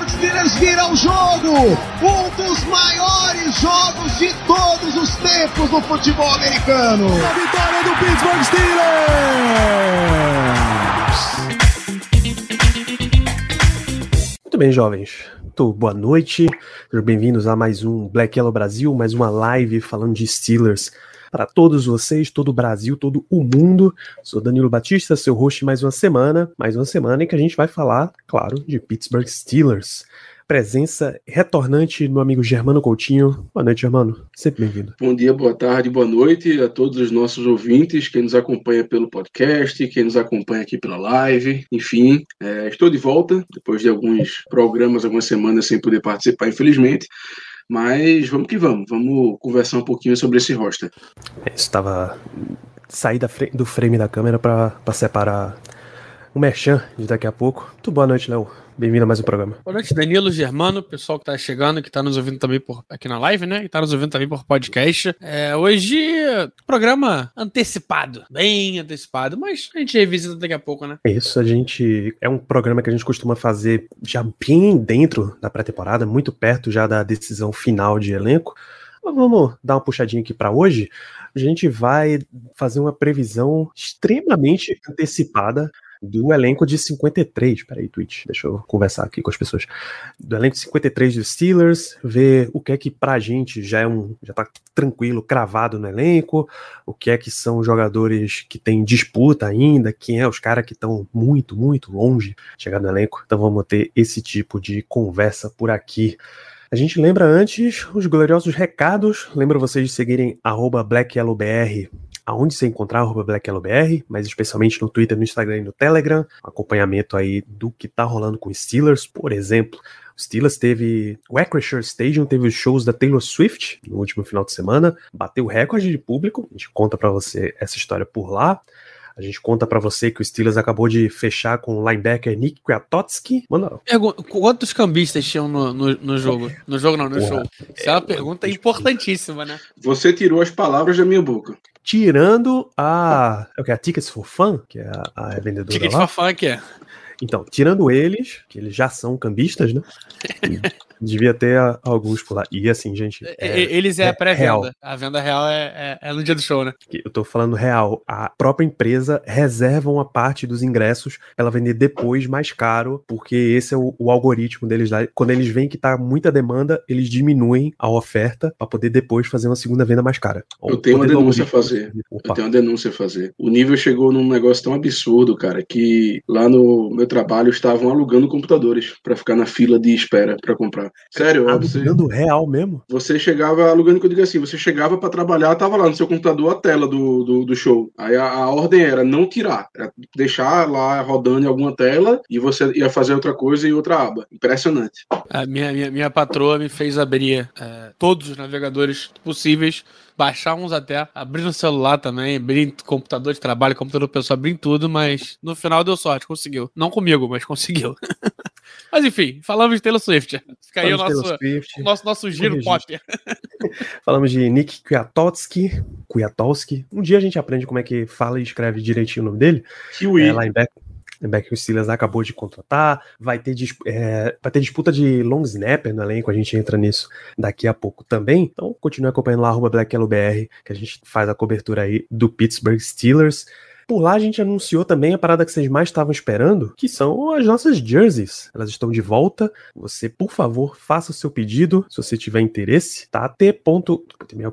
Steelers vira o jogo! Um dos maiores jogos de todos os tempos no futebol americano! A vitória do Pittsburgh Steelers! Muito bem, jovens. Muito boa noite. Sejam bem-vindos a mais um Black Yellow Brasil, mais uma live falando de Steelers para todos vocês, todo o Brasil, todo o mundo. Sou Danilo Batista, seu host mais uma semana, mais uma semana em que a gente vai falar, claro, de Pittsburgh Steelers. Presença retornante do amigo Germano Coutinho. Boa noite, Germano. Sempre bem-vindo. Bom dia, boa tarde, boa noite a todos os nossos ouvintes, quem nos acompanha pelo podcast, quem nos acompanha aqui pela live, enfim, é, estou de volta depois de alguns programas, algumas semanas sem poder participar, infelizmente. Mas vamos que vamos, vamos conversar um pouquinho sobre esse roster. Estava sair da do frame da câmera para separar o merchan de daqui a pouco. Muito boa noite, Léo. Bem-vindo a mais um programa. Boa noite, Danilo, Germano, pessoal que tá chegando, que tá nos ouvindo também por aqui na live, né? E tá nos ouvindo também por podcast. É, hoje, programa antecipado, bem antecipado, mas a gente revisita daqui a pouco, né? É isso, a gente. É um programa que a gente costuma fazer já bem dentro da pré-temporada, muito perto já da decisão final de elenco. Mas vamos dar uma puxadinha aqui para hoje. A gente vai fazer uma previsão extremamente antecipada do elenco de 53. Peraí, Twitch, deixa eu conversar aqui com as pessoas. Do elenco de 53 dos Steelers, ver o que é que pra gente já é um. já tá tranquilo, cravado no elenco, o que é que são jogadores que têm disputa ainda, quem é os caras que estão muito, muito longe de chegar no elenco. Então vamos ter esse tipo de conversa por aqui. A gente lembra antes os gloriosos recados. Lembra vocês de seguirem BlackYellowBR aonde você encontrar BlackYellowBR, mas especialmente no Twitter, no Instagram e no Telegram. Acompanhamento aí do que tá rolando com os Steelers, por exemplo. O Steelers teve. O Acrisure Stadium teve os shows da Taylor Swift no último final de semana, bateu recorde de público. A gente conta pra você essa história por lá. A gente conta pra você que o Steelers acabou de fechar com o linebacker Nick Kwiatkowski. Mano, Quantos cambistas tinham no, no, no jogo? No jogo não, no Porra, show. Isso é uma pergunta importantíssima, né? Você tirou as palavras da minha boca. tirando a. É o que? A Tickets for Fun, que é a, a vendedora Ticket lá. for funk, é. Então, tirando eles, que eles já são cambistas, né? Devia ter alguns por lá. E assim, gente. É, Eles é é a pré-venda. real. A venda real é, é- é no dia do show, né? eu tô falando real. A própria empresa reserva uma parte dos ingressos pra ela vender depois mais caro, porque esse é o, o algoritmo deles lá. Quando eles veem que tá muita demanda, eles diminuem a oferta pra poder depois fazer uma segunda venda mais cara. Eu O tenho uma denúncia a fazer. Eu Opa. tenho uma denúncia a fazer. O nível chegou num negócio tão absurdo, cara, que lá no meu trabalho estavam alugando computadores pra ficar na fila de espera pra comprar. Sério, ó, você, Alugando real mesmo? você chegava alugando, que eu digo assim, você chegava pra trabalhar, tava lá no seu computador a tela do, do, do show. Aí a, a ordem era não tirar, era deixar lá rodando em alguma tela e você ia fazer outra coisa em outra aba. Impressionante. A minha, minha, minha patroa me fez abrir é, todos os navegadores possíveis, baixar uns até, abrir no celular também, abrir computador de trabalho, computador pessoal, abrir em tudo, mas no final deu sorte, conseguiu. Não comigo, mas conseguiu. mas enfim, falamos de Taylor Swift. Fica aí o nosso, o nosso, nosso giro registro. pop. Falamos de Nick Kwiatkowski. Kwiatkowski. Um dia a gente aprende como é que fala e escreve direitinho o nome dele. Kiwi. É, linebacker, linebacker que o Steelers acabou de contratar. Vai ter, é, vai ter disputa de long snapper no elenco, a gente entra nisso daqui a pouco também. Então continue acompanhando lá, arroba BlackYellowBR, que a gente faz a cobertura aí do Pittsburgh Steelers. Por lá a gente anunciou também a parada que vocês mais estavam esperando, que são as nossas jerseys. Elas estão de volta. Você, por favor, faça o seu pedido, se você tiver interesse, tá? T. ponto- é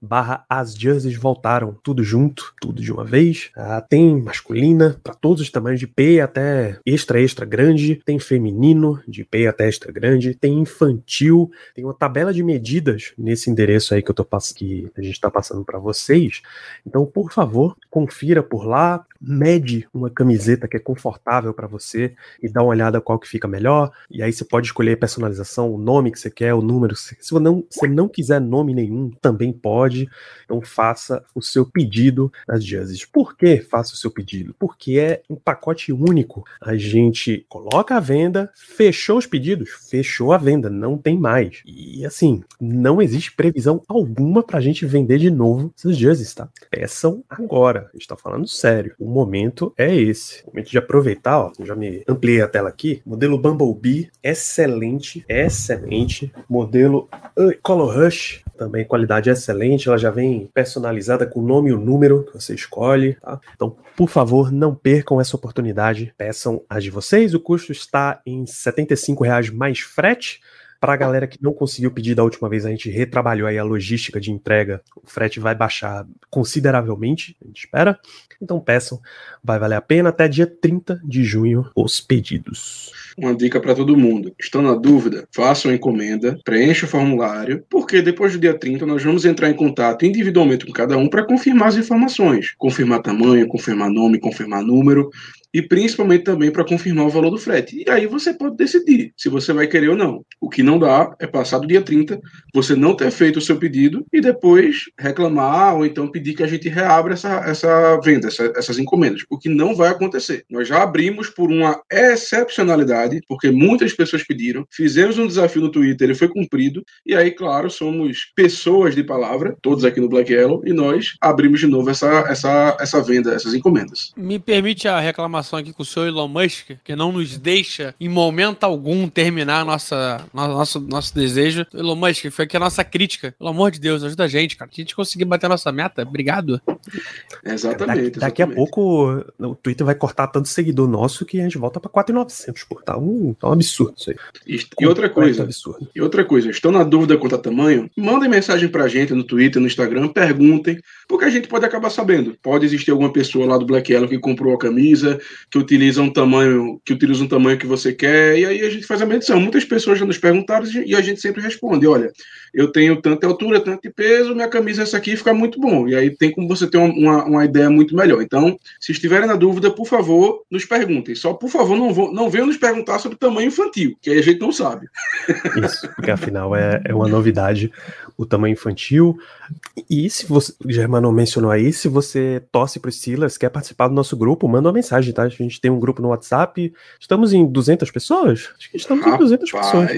barra as jerseys voltaram, tudo junto, tudo de uma vez. Ah, tem masculina para todos os tamanhos, de P até extra, extra grande, tem feminino, de P até extra grande, tem infantil, tem uma tabela de medidas nesse endereço aí que eu tô que a gente tá passando para vocês. Então, por favor, confira por lá. Mede uma camiseta que é confortável para você e dá uma olhada qual que fica melhor. E aí você pode escolher a personalização, o nome que você quer, o número. Se você não, se não quiser nome nenhum, também pode. Então faça o seu pedido nas jerseys. Por que faça o seu pedido? Porque é um pacote único. A gente coloca a venda, fechou os pedidos, fechou a venda, não tem mais. E assim, não existe previsão alguma pra gente vender de novo essas jerseys, tá? Peçam agora. A gente tá falando sério. O momento é esse. Momento de aproveitar, ó. Já me ampliei a tela aqui. Modelo Bumblebee, excelente, excelente. Modelo uh, Color Rush, também qualidade excelente. Ela já vem personalizada com o nome e o número que você escolhe, tá? Então, por favor, não percam essa oportunidade. Peçam as de vocês. O custo está em 75 reais mais frete. Para a galera que não conseguiu pedir da última vez, a gente retrabalhou aí a logística de entrega. O frete vai baixar consideravelmente, a gente espera. Então peçam, vai valer a pena até dia 30 de junho os pedidos. Uma dica para todo mundo. Estão na dúvida? Façam a encomenda, preencha o formulário, porque depois do dia 30 nós vamos entrar em contato individualmente com cada um para confirmar as informações. Confirmar tamanho, confirmar nome, confirmar número e principalmente também para confirmar o valor do frete. E aí você pode decidir se você vai querer ou não. O que não dá é passar do dia 30, você não ter feito o seu pedido e depois reclamar ou então pedir que a gente reabra essa, essa venda, essa, essas encomendas, o que não vai acontecer. Nós já abrimos por uma excepcionalidade, porque muitas pessoas pediram, fizemos um desafio no Twitter, ele foi cumprido, e aí, claro, somos pessoas de palavra, todos aqui no Black Yellow, e nós abrimos de novo essa, essa, essa venda, essas encomendas. Me permite a reclamação aqui com o senhor Elon Musk, que não nos deixa em momento algum terminar nossa, nosso, nosso desejo. Elon Musk, foi aqui a nossa crítica. Pelo amor de Deus, ajuda a gente, cara. A gente conseguir bater a nossa meta. Obrigado. Exatamente. Daqui, daqui a pouco o Twitter vai cortar tanto seguidor nosso que a gente volta para 4,900, pô. Tá um, tá um absurdo isso aí. E, e outra coisa, absurdo. e outra coisa, estão na dúvida quanto a tamanho? Mandem mensagem pra gente no Twitter, no Instagram, perguntem, porque a gente pode acabar sabendo. Pode existir alguma pessoa lá do Black Yellow que comprou a camisa, que utiliza um tamanho, que utiliza um tamanho que você quer, e aí a gente faz a medição. Muitas pessoas já nos perguntaram e a gente sempre responde: olha, eu tenho tanta altura, tanto peso, minha camisa é essa aqui fica muito bom. E aí tem como você ter uma, uma ideia muito melhor. Então, se estiverem na dúvida, por favor, nos perguntem. Só, por favor, não, vou, não venham nos perguntar sobre tamanho infantil, que aí a gente não sabe. Isso, porque afinal é, é uma novidade o tamanho infantil. E se você, o Germano mencionou aí, se você torce para os Steelers, quer participar do nosso grupo, manda uma mensagem, tá? A gente tem um grupo no WhatsApp. Estamos em 200 pessoas? Acho que estamos Rapaz, em 200 pessoas.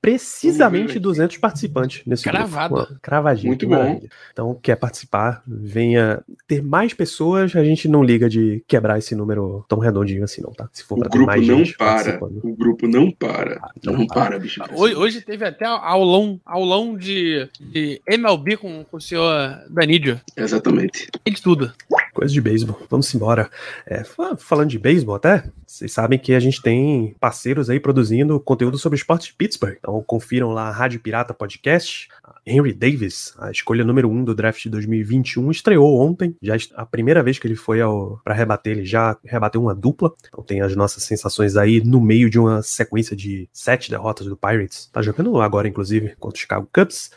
Precisamente 200 participantes nesse Cravado. grupo. Cravadinho. Muito bom. Então, quer participar, venha ter mais pessoas, a gente não liga de quebrar esse número tão redondinho assim não, tá? Se for o grupo mais não para. O grupo não para. Ah, não, não para, para, bicho. Hoje, hoje, teve até aulão, aulão de, de MLB com, com o senhor Danídio. Exatamente. E de tudo. Coisa de beisebol. Vamos embora. É, falando de beisebol até, vocês sabem que a gente tem parceiros aí produzindo conteúdo sobre esporte de Pittsburgh. Então confiram lá a Rádio Pirata Podcast. Henry Davis, a escolha número um do draft de 2021, estreou ontem. Já a primeira vez que ele foi para rebater, ele já rebateu uma dupla. Então tem as nossas sensações aí no meio de uma sequência de sete derrotas do Pirates. Tá jogando agora, inclusive, contra o Chicago Cubs.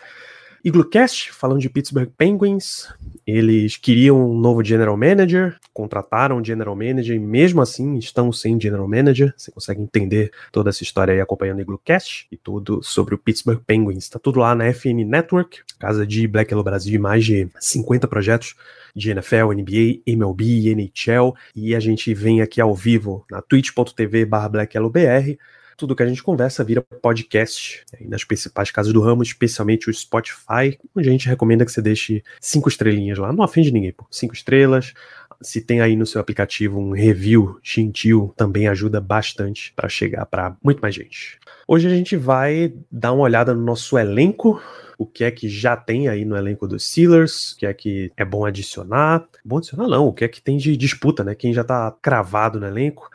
Iglocast, falando de Pittsburgh Penguins, eles queriam um novo general manager, contrataram um general manager e mesmo assim estão sem general manager. Você consegue entender toda essa história aí acompanhando o Iglocast e tudo sobre o Pittsburgh Penguins. Tá tudo lá na FN Network, casa de Black Yellow Brasil, mais de 50 projetos de NFL, NBA, MLB, NHL e a gente vem aqui ao vivo na twitch.tv/blackyellowbr tudo que a gente conversa vira podcast nas principais casas do ramo, especialmente o Spotify, onde a gente recomenda que você deixe cinco estrelinhas lá. Não ofende ninguém, pô. Cinco estrelas. Se tem aí no seu aplicativo um review gentil, também ajuda bastante para chegar para muito mais gente. Hoje a gente vai dar uma olhada no nosso elenco, o que é que já tem aí no elenco dos Steelers, o que é que é bom adicionar. Bom adicionar não, o que é que tem de disputa, né? Quem já tá cravado no elenco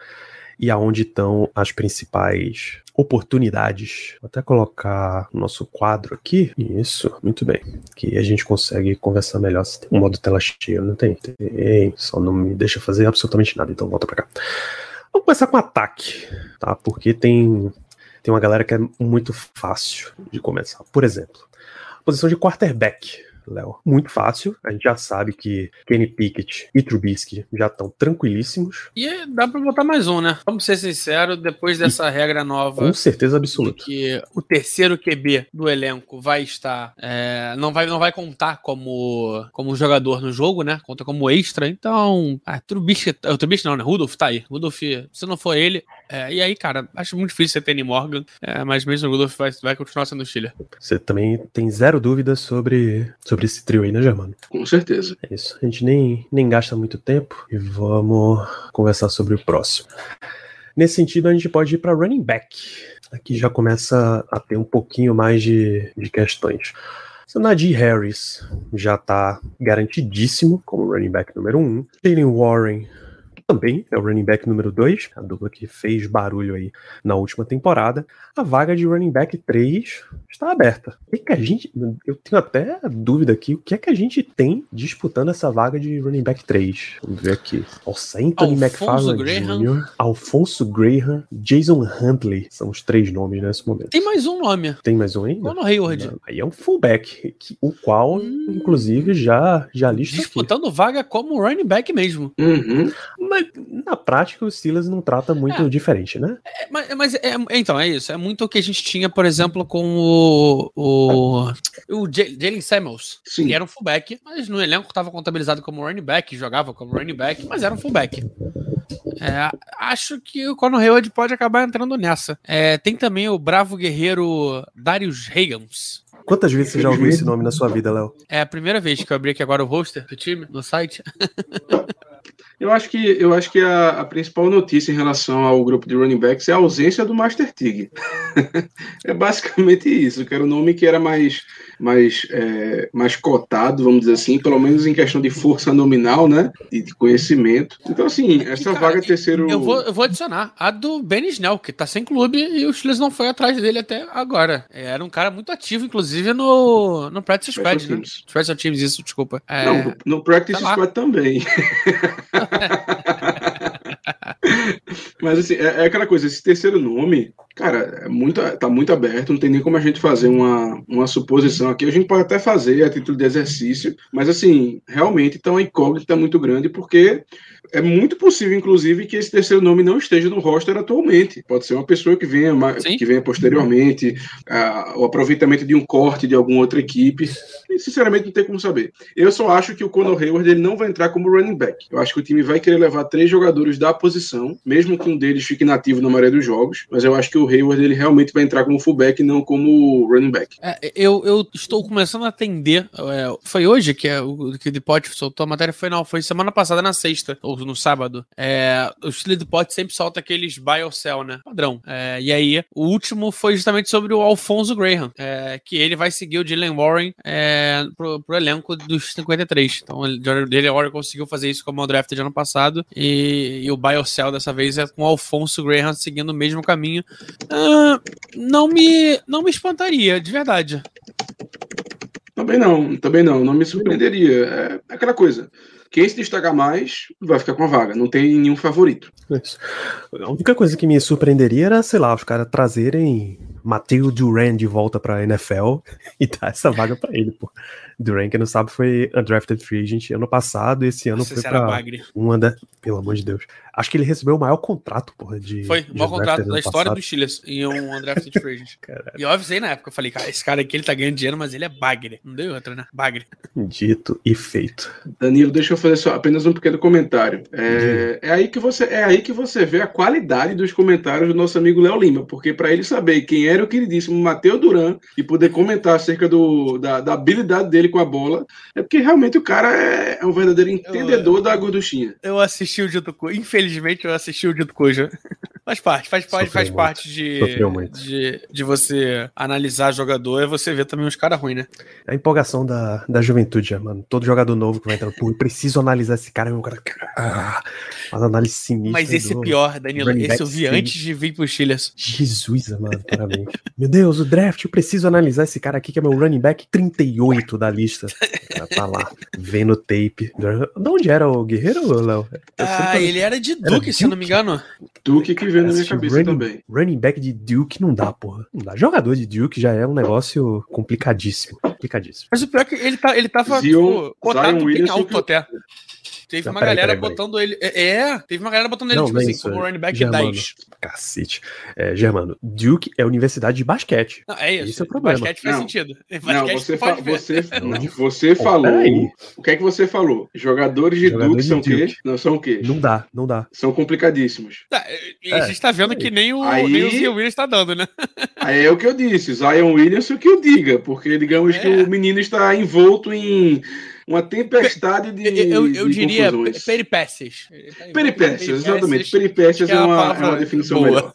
e aonde estão as principais oportunidades. Vou até colocar nosso quadro aqui. Isso, muito bem. Que a gente consegue conversar melhor. Se tem um modo tela cheia, não tem? Tem, só não me deixa fazer absolutamente nada, então volta para cá. Vamos começar com ataque, tá? Porque tem, tem uma galera que é muito fácil de começar. Por exemplo, posição de quarterback Léo? Muito fácil. A gente já sabe que Kenny Pickett e Trubisky já estão tranquilíssimos. E dá pra botar mais um, né? Vamos ser sinceros, depois dessa e, regra nova. Com certeza absoluta. Que o terceiro QB do elenco vai estar. É, não, vai, não vai contar como, como jogador no jogo, né? Conta como extra. Então. Ah, Trubisky. O Trubisky não, né? Rudolph tá aí. Rudolph, se não for ele. É, e aí, cara, acho muito difícil você ter Kenny Morgan. É, mas mesmo o Rudolph vai, vai continuar sendo o Chile. Você também tem zero dúvidas sobre, sobre esse trio aí, né, Germano? Com certeza. É isso. A gente nem, nem gasta muito tempo e vamos conversar sobre o próximo. Nesse sentido, a gente pode ir para running back. Aqui já começa a ter um pouquinho mais de, de questões. O Najee Harris já está garantidíssimo como running back número 1. Um. Jalen Warren também é o running back número 2, a dupla que fez barulho aí na última temporada. A vaga de running back 3 está aberta. O que, que a gente. Eu tenho até dúvida aqui, o que é que a gente tem disputando essa vaga de running back 3? Vamos ver aqui. Nossa, Anthony McFarland Jr., Alfonso Graham, Jason Huntley. São os três nomes nesse momento. Tem mais um nome. Tem mais um ainda? Conor Hayward. Aí é um fullback, o qual, hum. inclusive, já, já lista Disputando aqui. vaga como running back mesmo. Uhum. Mas na prática o Steelers não trata muito é. diferente, né? É, mas, mas é, então, é isso. É muito o que a gente tinha, por exemplo, com o, o, o Jalen Samuels, Sim. que era um fullback, mas no elenco estava contabilizado como running back, jogava como running back, mas era um fullback. É, acho que o Conor Hayward pode acabar entrando nessa. É, tem também o bravo guerreiro Darius Hagans. Quantas vezes você já ouviu esse nome na sua vida, Léo? É a primeira vez que eu abri aqui agora o roster do time no site. Eu acho que, eu acho que a, a, principal notícia em relação ao grupo de running backs é a ausência do Master Tig. é basicamente isso, que era o nome que era mais mais, é, mais cotado, vamos dizer assim, pelo menos em questão de força nominal, né? E de conhecimento. Então, assim, essa cara, vaga terceiro. Eu vou, eu vou adicionar a do Ben Snell, que tá sem clube e o Steelers não foi atrás dele até agora. Era um cara muito ativo, inclusive, no, no Practice Squad, né? Special Teams, isso, desculpa. É... Não, no, no Practice tá Squad também. Mas assim, é, é, aquela coisa, esse terceiro nome, cara, é muito, tá muito aberto, não tem nem como a gente fazer uma, uma suposição aqui. A gente pode até fazer a título de exercício, mas assim, realmente tá uma incógnita muito grande, porque é muito possível, inclusive, que esse terceiro nome não esteja no roster atualmente. Pode ser uma pessoa que venha, que venha posteriormente, uh, o aproveitamento de um corte de alguma outra equipe. E, sinceramente, não tem como saber. Eu só acho que o Conor Hayward ele não vai entrar como running back. Eu acho que o time vai querer levar três jogadores da posição, mesmo que um deles fique nativo na maioria dos jogos. Mas eu acho que o Hayward ele realmente vai entrar como fullback, não como running back. É, eu, eu estou começando a atender. É, foi hoje que, é, o, que o Depot soltou a matéria? Foi não, foi semana passada na sexta, ou no sábado. É, o Chile Depot sempre solta aqueles buy or sell, né? Padrão. É, e aí, o último foi justamente sobre o Alfonso Graham, é, que ele vai seguir o Dylan Warren é, pro, pro elenco dos 53. Então, o Dylan Warren conseguiu fazer isso como o draft de ano passado, e, e o buy or sell dessa vez é com o Alfonso Graham seguindo o mesmo caminho. Uh, não me não me espantaria, de verdade. Também não, também não, não me surpreenderia. É aquela coisa. Quem se destacar mais vai ficar com a vaga. Não tem nenhum favorito. Isso. A única coisa que me surpreenderia era, sei lá, os caras trazerem Matheus Duran de volta pra NFL e dar essa vaga para ele, pô. Duran, que não sabe, foi undrafted free agent ano passado, e esse ano Nossa, foi pra Bagre. uma da... Pelo amor de Deus. Acho que ele recebeu o maior contrato, porra, de... Foi, o maior contrato da história dos Steelers em um undrafted free agent. e eu avisei na época, eu falei, cara, esse cara aqui, ele tá ganhando dinheiro, mas ele é bagre. Não deu outra, né? Bagre. Dito e feito. Danilo, deixa eu fazer só apenas um pequeno comentário. É, é, aí que você, é aí que você vê a qualidade dos comentários do nosso amigo Léo Lima, porque para ele saber quem era o queridíssimo Matheus Duran e poder comentar acerca do, da, da habilidade dele com a bola, é porque realmente o cara é, é um verdadeiro entendedor eu, da gorduchinha. Eu assisti o Dito Cujo, infelizmente eu assisti o Dito Cujo. Faz parte, faz, faz, faz parte de, de, de, você analisar jogador, é você ver também os caras ruins, né? A empolgação da, da juventude, mano. Todo jogador novo que vai entrar, pô, preciso analisar esse cara, meu cara. Ah, uma análise sinistra. Mas esse do, é pior, Danilo. Esse eu vi antes de vir pro Steelers. Jesus, mano, parabéns. meu Deus, o draft, eu preciso analisar esse cara aqui, que é meu running back 38 da lista. tá lá, vendo tape. De onde era o Guerreiro, Léo? Ah, ele era de Duke, era se eu não me engano. Duke que veio na minha cabeça running, também. Running back de Duke não dá, porra. Não dá. Jogador de Duke já é um negócio complicadíssimo. complicadíssimo. Mas o pior é que ele tá, ele tava Zion- tipo, cotado Zion bem alto até. Teve Não, uma peraí, galera peraí, peraí. botando ele. É, é, teve uma galera botando ele, Não, tipo não assim, isso, como é. running back Germano. 10. Cacete. É, Germano, Duke é universidade de basquete. Não, é isso. Esse é o problema. Basquete faz Não. sentido. Não, Basquete você, pode fa- você, Não. você falou. peraí. O que é que você falou? Jogadores de Jogadores Duke de são o quê? Não são o quê? Não dá, não dá. São complicadíssimos. Tá, e a É, gente tá vendo que nem o, Aí- nem o Zion Williams tá dando, né? Aí é o que eu disse, Zion Williamson que eu diga, porque digamos que É. o menino está envolto em uma tempestade de, Eu, eu de diria confusões. pe- peripécias. Peripécias, exatamente. Peripécias é é uma, é uma definição boa. melhor.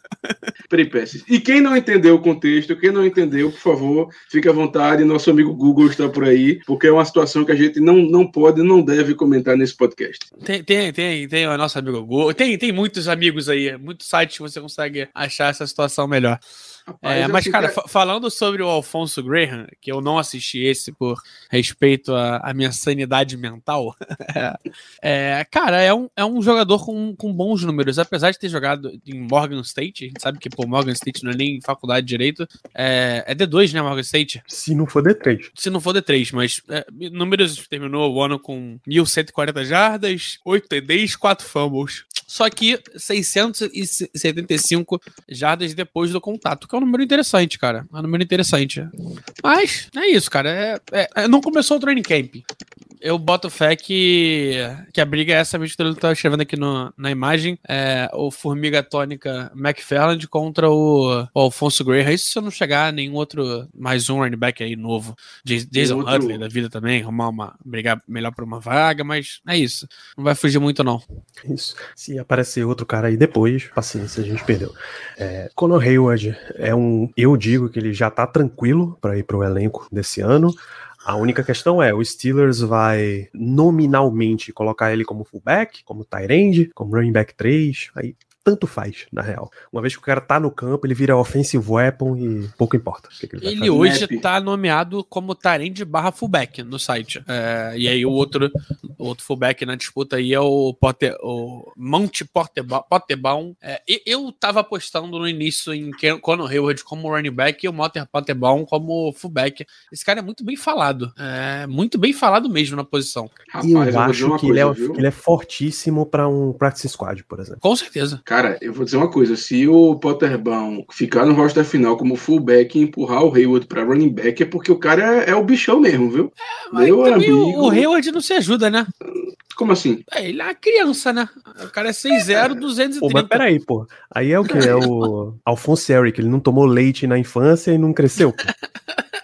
Peripécias. E quem não entendeu o contexto, quem não entendeu, por favor, fique à vontade. Nosso amigo Google está por aí, porque é uma situação que a gente não, não pode, não deve comentar nesse podcast. Tem, tem, tem, tem o nosso amigo Google. Tem, tem muitos amigos aí, muitos sites que você consegue achar essa situação melhor. Rapaz, É, mas, assim, cara, fa- falando sobre o Alfonso Graham, que eu não assisti esse por respeito à, à minha sanidade mental, é, cara, é um, é um jogador com, com bons números. Apesar de ter jogado em Morgan State, a gente sabe que, pô, Morgan State não é nem faculdade de direito, é, é D2, né, Morgan State? Se não for D3. Se não for D3, mas é, números terminou o ano com 1.140 jardas, 8 TDs, 4 fumbles. Só que 675 jardas depois do contato, que é um número interessante, cara. É um número interessante. Mas é isso, cara. É, é- não começou o training camp. Eu boto fé que, que a briga é essa mesmo que ele tá escrevendo aqui no- na imagem. É o Formiga Tônica McFarland contra o, o Alfonso Graham. Isso se eu não chegar nenhum outro, mais um running back aí novo. Jas- Jason outro- da vida também, arrumar uma, brigar melhor por uma vaga, mas é isso. Não vai fugir muito, não. Isso. Se aparecer outro cara aí depois, paciência, a gente perdeu. É, Conor Hayward é um. Eu digo que ele já tá tranquilo para ir pro elenco desse ano. A única questão é, o Steelers vai nominalmente colocar ele como fullback, como tight end, como running back 3, aí tanto faz, na real. Uma vez que o cara tá no campo, ele vira offensive weapon e pouco importa. o que que ele Ele hoje Snap. tá nomeado como Tarend barra fullback no site. É, e aí o outro, outro fullback na disputa aí é o, Potter, o Monte Potterba- Potterbaum. É, eu tava apostando no início em Conor Hayward como running back e o Motter Potterbaum como fullback. Esse cara é muito bem falado. É muito bem falado mesmo na posição. Rapaz, E eu dizer acho que ele, é, coisa, que ele é fortíssimo para um practice squad, por exemplo. Com certeza. Cara, eu vou dizer uma coisa: se o Potterbaum ficar no roster final como fullback e empurrar o Hayward pra running back, é porque o cara é, é o bichão mesmo, viu? Mas Meu amigo. o Hayward não se ajuda, né? Como assim? É, ele é uma criança, né? O cara é 6'0, Pô, 230. mas peraí, pô. Aí é o que? É o Alphonse Eric, ele não tomou leite na infância e não cresceu. pô.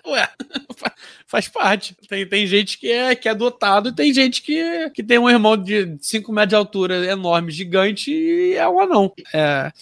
Faz parte. Tem, tem gente que é, que é dotado e tem gente que, que tem um irmão de 5 metros de altura enorme, gigante e é um anão. É,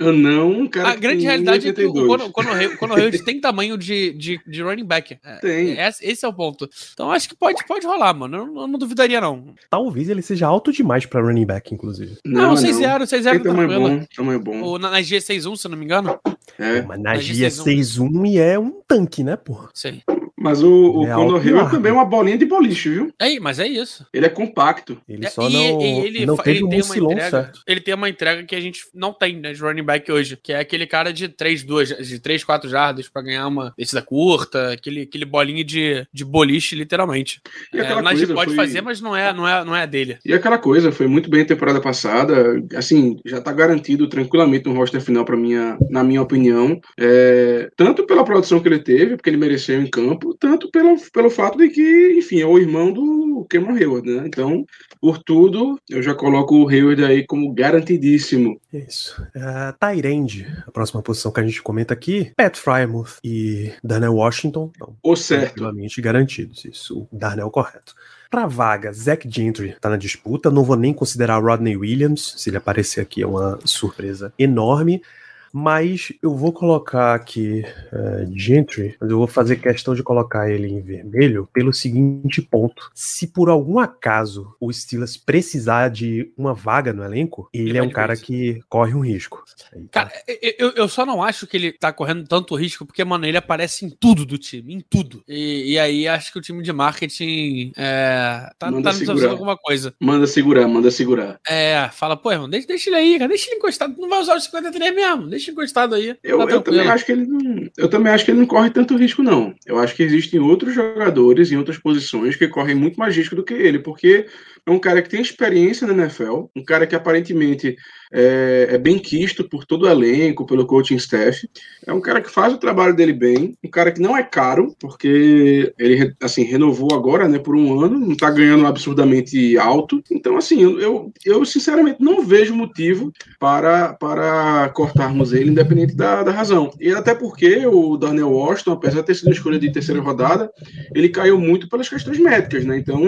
Anão, um cara a grande realidade é que o 1,82. Conor- Conor Hay- Conor Hayward tem tamanho de, de, de running back. É, Tem. Esse, esse é o ponto. Então acho que pode, pode rolar, mano. Eu, não- eu não duvidaria, não. Talvez ele seja alto demais pra running back, inclusive. Não, 6-0, 6-0 Tem tamanho bom, tamanho bom. Ou na, na G61, se eu não me engano. É. Mas na Mas Gia vocês vão- 6-1 e é um tanque, né, pô? Sei. Mas o, o É Conor alto Hayward largo. também é uma bolinha de boliche, viu? É, mas é isso. Ele é compacto. Ele É, só e- não, e ele não fa- teve ele o tem uma entrega, certo. Ele tem uma entrega que a gente não tem, né, de running back hoje, que é aquele cara de 3, 2, de 3, 4 jardas pra ganhar uma descida curta, aquele, aquele bolinho de, de boliche, literalmente. E É, o Najee pode foi- fazer, mas não é, não é, não é a dele. E aquela coisa, foi muito bem a temporada passada. Assim, já tá garantido tranquilamente um roster final para minha, na minha opinião. É, tanto pela produção que ele teve, porque ele mereceu em campo, tanto pelo, pelo fato de que, enfim, é o irmão do Cameron Hayward, né? Então, por tudo, eu já coloco o Hayward aí como garantidíssimo. Isso. Uh, Tyrande, a próxima posição que a gente comenta aqui, Pat Frymouth e Darnell Washington. Então, O certo. garantidos. Isso, o Darnell correto. Pra vaga, Zach Gentry tá na disputa. Não vou nem considerar Rodney Williams. Se ele aparecer aqui é uma surpresa enorme. Mas eu vou colocar aqui eh, Gentry, mas eu vou fazer questão de colocar ele em vermelho pelo seguinte ponto. Se por algum acaso o Steelers precisar de uma vaga no elenco, ele, Ele é um cara vez. que corre um risco. Aí tá. Cara, eu, eu- eu só não acho que ele tá correndo tanto risco, porque, mano, ele aparece em tudo do time, em tudo. E, e aí acho que o time de marketing é, tá, Manda tá nos fazendo segurar. alguma coisa. Manda segurar, manda segurar. É, fala, pô, irmão, deixa, deixa ele aí, cara, deixa ele encostado. Não vai usar os 53 mesmo, deixa deixa encostado aí. Eu, tá eu também acho que ele não, eu também acho que ele não corre tanto risco, não. Eu acho que existem outros jogadores em outras posições que correm muito mais risco do que ele, porque é um cara que tem experiência na NFL, um cara que aparentemente é, é bem quisto por todo o elenco, pelo coaching staff. É um cara que faz o trabalho dele bem, um cara que não é caro, porque ele assim renovou agora, né, por um ano, não tá ganhando absurdamente alto. Então, assim, eu, eu sinceramente não vejo motivo para, para cortarmos ele, independente da, da razão. E até porque o Darnell Washington, apesar de ter sido escolha de terceira rodada, ele caiu muito pelas questões médicas, né? Então,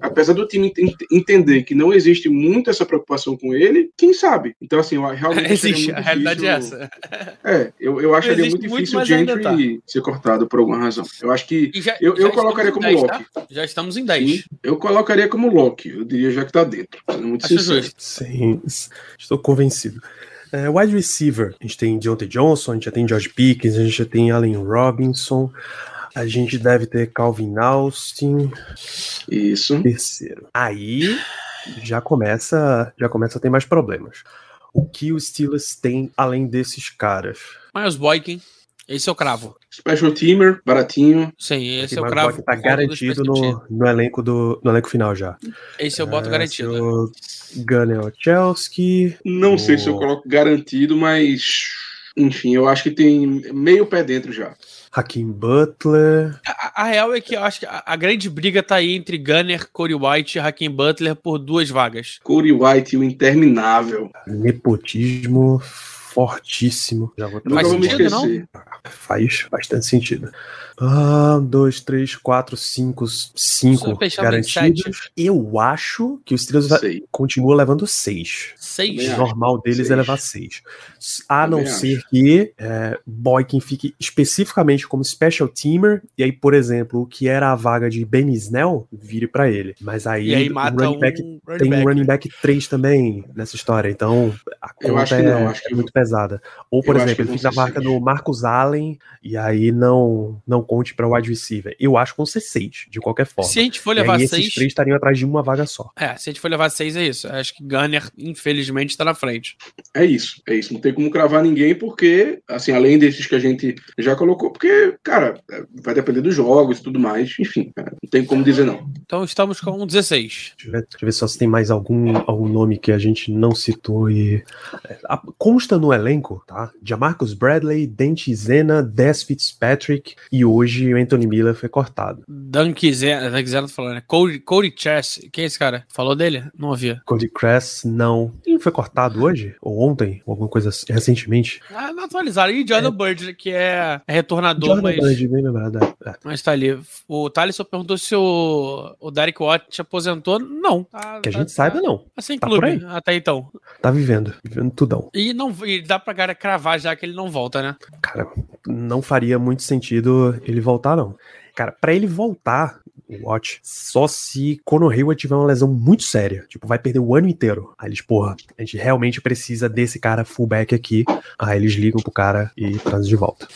apesar do time entender que não existe muito essa preocupação com ele, quem sabe? Então, assim, eu realmente. Existe, muito a realidade é difícil- essa. É, eu, eu acharia muito muito, difícil o Gentry ser cortado por alguma razão. Eu acho que. Já- Eu- eu já colocaria estamos em como 10, lock. tá? Já estamos em 10. Sim, eu colocaria como Loki, eu diria já que tá dentro. Sendo muito Acho sincero. justo. Sim, estou convencido. É, wide receiver, a gente tem Deontay Johnson, a gente já tem George Pickens, a gente já tem Allen Robinson, a gente deve ter Calvin Austin, Isso. terceiro. Aí já começa, já começa a ter mais problemas. O que os Steelers têm além desses caras? Miles Boykin, esse é o cravo. Special Teamer, baratinho. Sim, esse é o cravo. Boykin tá garantido no, no elenco do no elenco final já. Esse eu boto É, garantido. seu Gunnar Chelsky. Não o- sei se eu coloco garantido, mas. Enfim, eu acho que tem meio pé dentro já. Hakim Butler. A, a real é que eu acho que a, a grande briga tá aí entre Gunner, Corey White e Hakim Butler por duas vagas. Corey White, o interminável. Nepotismo fortíssimo. Já vou vou me sentido, não? Faz bastante sentido. Ah, dois, três, quatro, cinco, cinco garantidos. Eu acho que o Steelers continua levando seis. Seis. O acho. normal deles Seis. é levar seis. A não Também ser que é, Boykin fique especificamente como special teamer, e aí, por exemplo, o que era a vaga de Ben Snell vire pra ele. Mas aí, aí running um back running tem back. um running back 3 também nessa história, então a Eu conta acho que é, não, acho que é muito pesada. Ou, por eu exemplo, ele fica na ser marca seis. do Marcus Allen e aí não não conte pra wide receiver. Eu acho que vão ser 6, de qualquer forma. Se a gente for e aí levar esses seis. três estariam atrás de uma vaga só. É, se a gente for levar seis, é isso. Acho que Gunner, infelizmente, tá na frente. É isso, é isso. Não tem como cravar ninguém, porque, assim, além desses que a gente já colocou, porque, cara, vai depender dos jogos e tudo mais. Enfim, é, não tem como dizer não. Então estamos com 16. Deixa eu ver, deixa eu ver só se tem mais algum, algum nome que a gente não citou e. é, a- consta no elenco, tá? Jamarcus Bradley, Dente Zena, Des Fitzpatrick e hoje o Anthony Miller foi cortado. Dunk Zero, Dunk Zero tá falando, né? Cody, Cody Chess. Quem é esse cara? Falou dele? Não ouvia. Cody Cress, não. Ele foi cortado hoje? Ou ontem? Ou alguma coisa assim, recentemente? Ah, não atualizaram. E Jordan Bird, que é retornador, Jordan mas, Bird, bem lembrado. é. É. mas tá ali. O Thaleson perguntou se o, o Derek Watt aposentou. Não. Tá- Que a tá- gente saiba, não. Tá sem Tá clube até então. Tá vivendo. Vivendo tudão. E, não, e dá pra cara cravar já que ele não volta, né? Cara, não faria muito sentido ele voltar, não. Cara, pra ele voltar, Watch, só se Conor Hayward tiver uma lesão muito séria. Tipo, vai perder o ano inteiro. Aí eles, porra, a gente realmente precisa desse cara fullback aqui. Aí eles ligam pro cara e trazem de volta.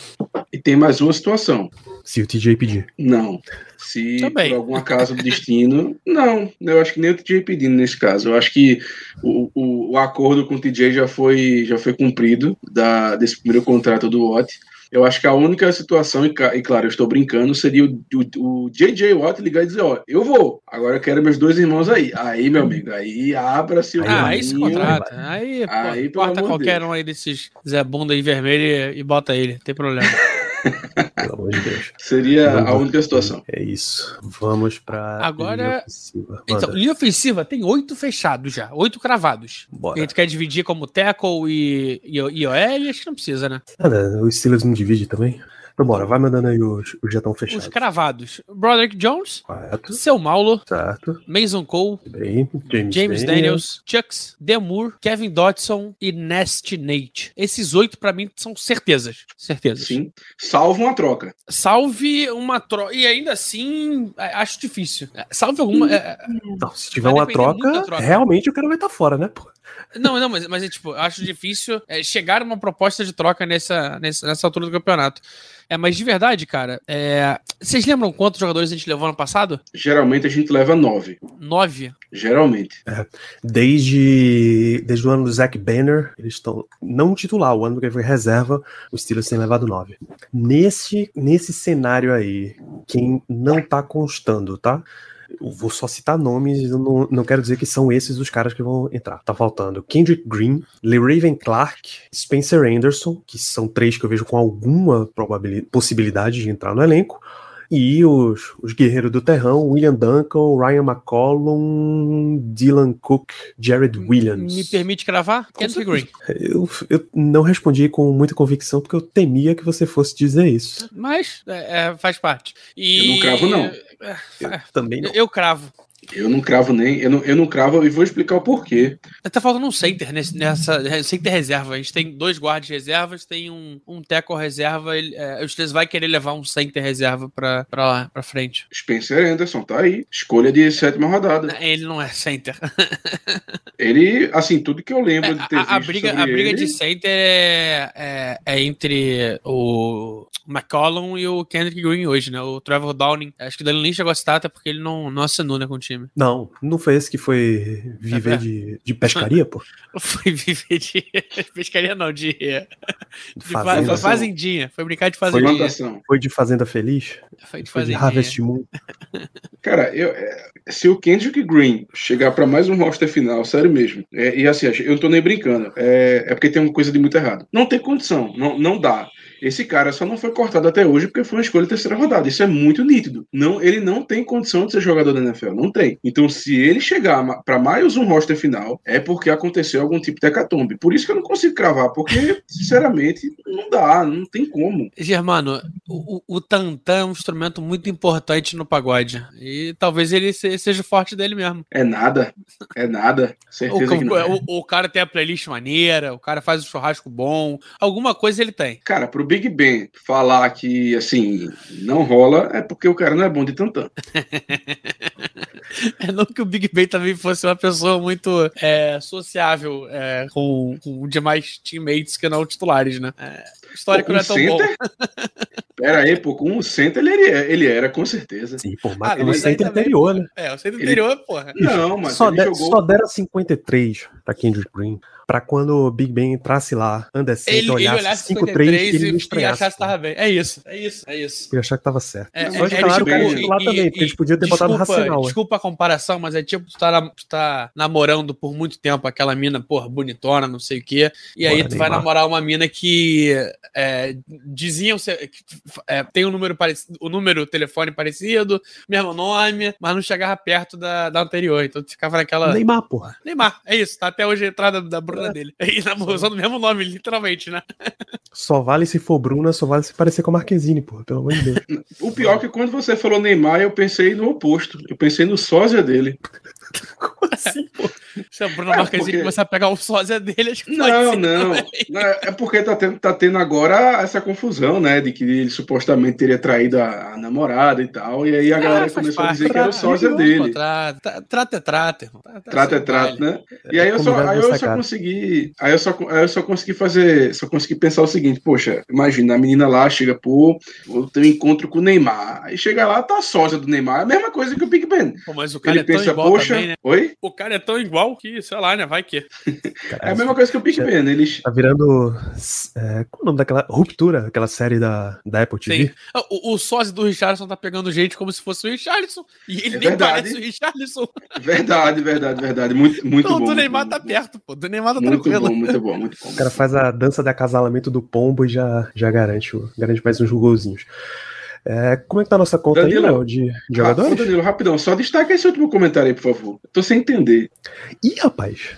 E tem mais uma situação. Se o TJ pedir. Não. Se Também. por algum acaso do destino. Não, eu acho que nem o TJ pedindo nesse caso. Eu acho que o, o, o acordo com o TJ já foi, já foi cumprido da, desse primeiro contrato do Watt. Eu acho que a única situação, e, e claro, eu estou brincando, seria o, o, o JJ Watt ligar e dizer: Ó, eu vou, agora eu quero meus dois irmãos aí. Aí, meu amigo, aí abra-se o Aí ah, aí se contrata. Aí, pô, Aí, corta de qualquer Deus. um aí desses Zé Bunda aí vermelho e, e bota ele. Não tem problema. Pelo amor de Deus. Seria a Vamos- única situação. É isso. Vamos pra. Agora- linha ofensiva. Então, linha ofensiva tem oito fechados já, oito cravados. A Bora. gente quer dividir como tackle e, e, e OL, acho que não precisa, né? Nada, o Steelers não divide também? Então bora, vai mandando aí os, os já estão Os fechados. cravados. Broderick Jones, Correto, Seu Maulo, certo. Mason Cole, Bem, James, James Daniels, Chucks, Demur, Kevin Dodson e Nest Nate. Esses oito, pra mim, são certezas. Certezas. Sim. Salvo uma troca. Salve uma troca. E ainda assim, é, acho difícil. É, Salve alguma. é, Não, se tiver Vai uma troca, troca. realmente o cara vai estar fora, né? pô? Não, não, mas, mas é, tipo, eu acho difícil é, chegar a uma proposta de troca nessa, nessa, nessa altura do campeonato. É, mas de verdade, cara, é... vocês lembram quantos jogadores a gente levou ano passado? Geralmente a gente leva nove. Nove? Geralmente. É, desde, desde o ano do Zach Banner, eles estão. Não titular, o ano que foi reserva, o Steelers tem levado nove. Nesse, nesse cenário aí, quem não tá constando, tá? Eu vou só citar nomes, não, não quero dizer que são esses os caras que vão entrar. Tá faltando Kendrick Green, Lee Raven Clark, Spencer Anderson, que são três que eu vejo com alguma possibilidade de entrar no elenco. E os, os guerreiros do terrão, William Duncan, Ryan McCollum, Dylan Cook, Jared Williams. Me permite cravar? Kendrick Green. Eu, eu não respondi com muita convicção porque eu temia que você fosse dizer isso. Mas é, é, faz parte. E... Eu não cravo, não. Eu também não. Eu cravo. Eu não cravo nem, eu não, eu não cravo e vou explicar o porquê. Tá faltando um center nesse, nessa center reserva. A gente tem dois guardas reservas, tem um, um teco reserva. Ele, é, o Steelers vai querer levar um center reserva pra, pra lá, pra frente. Spencer Anderson, tá aí. Escolha de sétima rodada. Ele não é center. ele, assim, tudo que eu lembro é, de ter a, a briga, a briga ele... de center é, é, é, entre o McCollum e o Kendrick Green hoje, né? O Trevor Downing. Acho que o Daniel Lynch chegou a citar, até porque ele não, não assinou né, com o time time. Não, não foi esse que foi viver é, de, de pescaria, pô? foi viver de pescaria, não, de, de fazenda. fazendinha. Foi brincar de fazendinha. Foi, foi de Fazenda Feliz? Foi de, foi de Harvest Moon. Cara, eu, é, se o Kendrick Green chegar para mais um roster final, sério mesmo, é, e assim, eu não tô nem brincando, é, é porque tem uma coisa de muito errado. Não tem condição, não, não dá. Esse cara só não foi cortado até hoje porque foi uma escolha de terceira rodada. Isso é muito nítido. Não, ele não tem condição de ser jogador da NFL, não tem. Então, se ele chegar para mais um roster final, é porque aconteceu algum tipo de hecatombe. Por isso que eu não consigo cravar, porque, sinceramente, não dá, não tem como. Germano, o, o tantã é um instrumento muito importante no pagode. E talvez ele seja forte dele mesmo. É nada, é nada. Certeza o, que não é. o, o cara tem a playlist maneira, o cara faz o churrasco bom, alguma coisa ele tem. Cara, pro Big Ben falar que, assim, não rola, é porque o cara não é bom de tantã. é não que o Big Ben também fosse uma pessoa muito é, sociável é, com, com demais teammates que não titulares, né? É, histórico pô, não é tão center? bom. Pera aí, pô, com o center ele, ele era, com certeza. Sim, pô, mas ah, o center anterior, né? É, o center anterior, porra. Não, mas só, de, jogou... só deram 53 pra Kendrick Green pra quando o Big Ben entrasse lá, andasse, ele, ele olhasse 5-3 e, e achasse que tava bem. É isso, é isso, é isso. Ele achar que tava certo. É, Só de é, claro, é, tipo, lá também, porque eles podiam ter desculpa, botado racional. Desculpa a comparação, mas é tipo tu tá, tu tá namorando por muito tempo aquela mina, porra, bonitona, não sei o quê, e aí Bora, tu vai namorar uma mina que é, diziam ser, é, tem um número parecido, o número telefone parecido, mesmo nome, mas não chegava perto da, da anterior, então tu ficava naquela... Neymar, porra. Neymar, é isso, tá até hoje a entrada da Bruna é. dele. E na usando o mesmo nome, literalmente, né? Só vale se for Bruna, só vale se parecer com a Marquezine, pô, pelo amor de Deus. O pior é que quando você falou Neymar, eu pensei no oposto. Eu pensei no sósia dele. Como assim, pô? Se a Bruna é, Marquezine porque... começar a pegar o sósia dele, acho que Não, não. não. É porque tá tendo, tá tendo agora essa confusão, né? De que ele supostamente teria traído a, a namorada e tal. E aí a ah, galera começou a dizer que era o sósia dele. Trata é trata, irmão. Trata é trata, né? E aí eu só, aí eu só consegui. Aí eu só, aí eu só consegui fazer. Só consegui pensar o seguinte, poxa, imagina, a menina lá chega, pô, vou ter um encontro com o Neymar. Aí chega lá, tá a sósia do Neymar. É a mesma coisa que o Big Ben. Pô, mas o cara ele é pensa, poxa, também, né? Oi? O cara é tão igual que, sei lá, né? Vai que. é a mesma coisa que o Big Ben. Eles... Tá virando. É, qual é o nome daquela. Ruptura, aquela série da, da Apple TV? Sim. Ah, o, o sósia do Richardson tá pegando gente como se fosse o Richardson. E ele é nem verdade. parece o Richardson. Verdade, verdade, verdade. Muito, muito Não, bom. O do Neymar tá perto, pô. Do Neymar tá muito tranquilo. Bom, muito bom, muito bom. O cara faz a dança de acasalamento do pombo e já, já garante, garante mais uns golzinhos. É, como é que tá a nossa conta Danilo, aí, Léo, de, de jogadores? Danilo, rapidão, só destaca esse último comentário aí, por favor. tô sem entender. Ih, rapaz.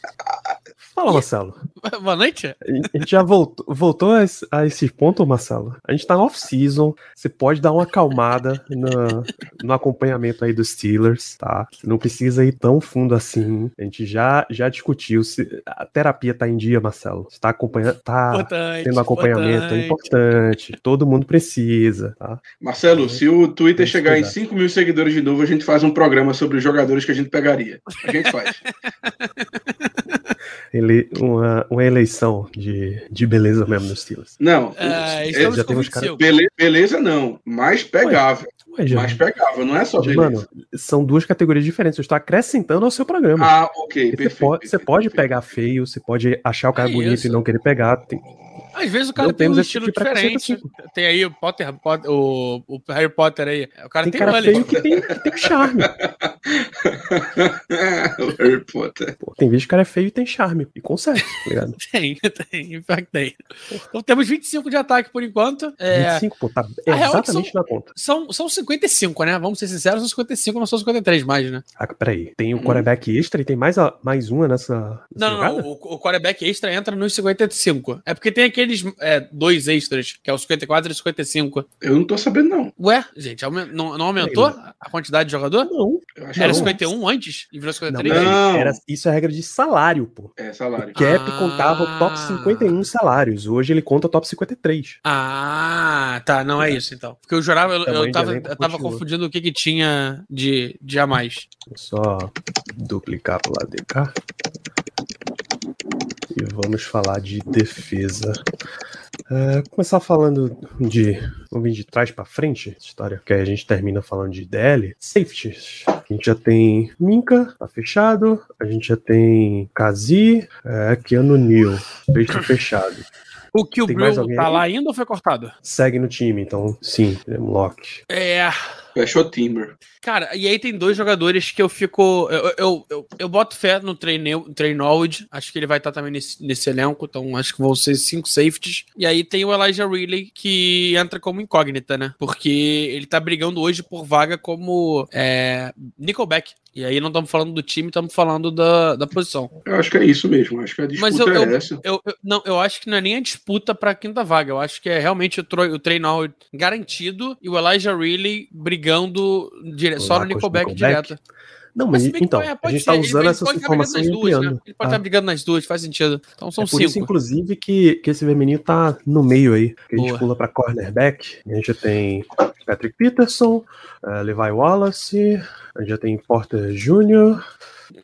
Fala, Marcelo. Boa noite. A gente já voltou, voltou a, esse, a esse ponto, Marcelo. A gente tá off-season. Você pode dar uma acalmada no, no acompanhamento aí dos Steelers, tá? Não precisa ir tão fundo assim. A gente já, já discutiu. Se, a terapia tá em dia, Marcelo. Você tá acompanhando. Tá importante, tendo acompanhamento. É importante. É importante. Todo mundo precisa, tá? Marcelo, se o Twitter chegar em 5 mil seguidores de novo, a gente faz um programa sobre os jogadores que a gente pegaria. A gente faz. ele, uma, uma eleição de, de beleza mesmo nos Steelers. Não, É, é, já com temos cara- 25. bele- beleza não, mais pegável. Ué, já, Mais pegável, não é só beleza. mano, são duas categorias diferentes. Eu estou acrescentando ao seu programa. ah, ok, Você perfeito. pode, você perfeito, pode perfeito. pegar feio, você pode achar o cara É bonito isso. e não querer pegar. Tem- Às vezes o cara tem um estilo diferente. Tem aí o Potter, Potter- o, o Harry Potter aí. O cara tem tem, cara um feio que tem, que tem charme. o Harry Potter. Pô, tem vezes que o cara é feio e tem charme. E consegue, tá ligado? Tem, tem, tem. Então temos 25 de ataque por enquanto. É, 25, pô, tá é exatamente na conta. são, são 55, né? Vamos ser sinceros, são 55, não são 53 mais, né? Ah, peraí. Tem o Hum. quarterback extra e tem mais, a- mais uma nessa. nessa Não, não, jogada? não. O, o quarterback extra entra nos 55. É porque tem aqueles é, dois extras, que é o 54 e o 55. Eu não tô sabendo, não. Ué, gente, não, não aumentou a quantidade de jogador? Não, Eu acho Era não. 51 antes e virou não, 53? peraí. Não. Era, isso é regra de salário, pô. É salário. O cap Ah. contava o top 51 salários. Hoje ele conta o top 53. Ah, tá, não é isso então. Porque eu jurava, eu, eu tava, eu tava confundindo o que que tinha de, de a mais. Vou só duplicar pro lado de cá. E vamos falar de defesa. É, começar falando de. Vamos vir de trás pra frente, história, que aí a gente termina falando de DL. Safeties. A gente já tem Minka, tá fechado. A gente já tem Kazi, é, Keanu Neal, fecho fechado. O que o tá aí? lá ainda ou foi cortado? Segue no time, então sim, é um lock. É. Fechou Timber. Cara, e aí tem dois jogadores que eu fico. Eu, eu, eu, eu boto fé no Trainold. Acho que ele vai estar também nesse, nesse elenco. Então acho que vão ser cinco safeties. E aí tem o Elijah Riley que entra como incógnita, né? Porque ele tá brigando hoje por vaga como é, Nickelback. E aí não estamos falando do time, estamos falando da, da posição. Eu acho que é isso mesmo. Acho que a disputa Mas eu, é eu, essa. eu, eu- não, eu acho que não é nem a disputa pra quinta vaga. Eu acho que é realmente o, o Trainold garantido e o Elijah Riley brigando dire, só no Nickelback Nickelback? direto. Não, mas que então, pode- a gente tá ele- usando essas brigando informações duas, né? Ele pode Ah. estar brigando nas duas, faz sentido. Então são é por isso, cinco. inclusive, que, que esse vermelhinho tá no meio aí. Que a gente Boa. pula pra cornerback. A gente tem Patrick Peterson, eh, Levi Wallace, a gente já tem Porter Jr.,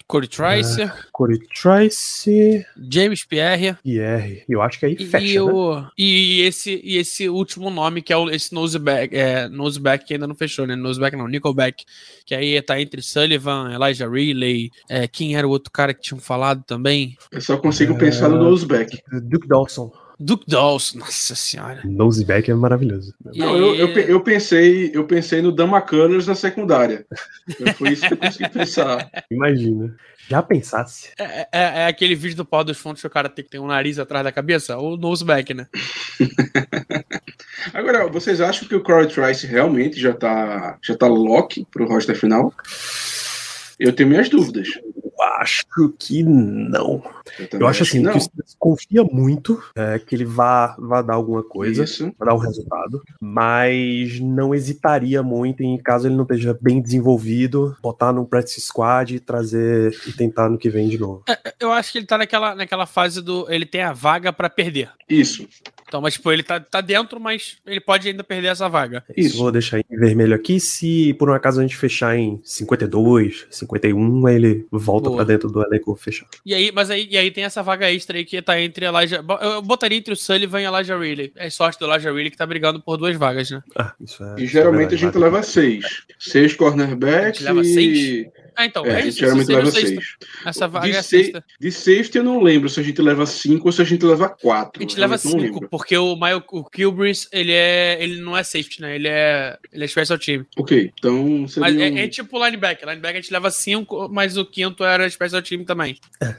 Corey Trice, Corey Trice James Pierre e R. E eu acho que aí e, fecha, e né? o, e, esse, e esse último nome, que é o, esse Noseback, é, Noseback que ainda não fechou, né? Noseback não, Nickelback. Que aí tá entre Sullivan, Elijah Riley. é, quem era o outro cara que tinham falado também? Eu só consigo pensar no Noseback. Duke Dawson. Duke Dawson, nossa senhora. Noseback é maravilhoso. Não, eu, eu, eu pensei, eu pensei no Dama Colors na secundária. Foi isso que eu consegui pensar. Imagina. Já pensasse. É, é- é aquele vídeo do pau dos fontes que o cara tem que ter um nariz atrás da cabeça? Ou noseback, né? Agora, vocês acham que o Corey Trice realmente já tá, já tá lock pro roster final? Eu tenho minhas dúvidas. Eu acho que não. também Eu acho assim, que o Steelers confia muito é, que ele vá, vá dar alguma coisa. Isso. para dar um resultado, mas não hesitaria muito em caso ele não esteja bem desenvolvido, botar no practice squad e trazer e tentar no que vem de novo. Eu acho que ele tá naquela, naquela fase do. Ele tem a vaga pra perder. Isso. Então, mas, tipo, ele tá, tá dentro, mas ele pode ainda perder essa vaga. Isso. Isso. Vou deixar em vermelho aqui. Se por um acaso a gente fechar em 52, 51, aí ele volta Boa. para dentro do elenco fechado. E aí, mas aí, e aí tem essa vaga extra aí que tá entre Elijah. bo- Eu botaria entre o Sullivan e Elijah Riley. É sorte do Elijah Riley que tá brigando por duas vagas, né? Ah, isso é. E isso geralmente é a gente leva seis. Seis cornerbacks A gente leva e... seis? Ah, então, É, é, a gente geralmente leva sexto. seis. Essa vaga De é a sexta. De sexta eu não lembro se a gente leva cinco ou se a gente leva quatro. A gente leva cinco, porque o Michael o Kilbris, ele é. ele não é safety, né? Ele é. Ele é special team. Ok, então seria Mas um- é, é tipo linebacker. Linebacker a gente leva cinco, mas o quinto era special team também.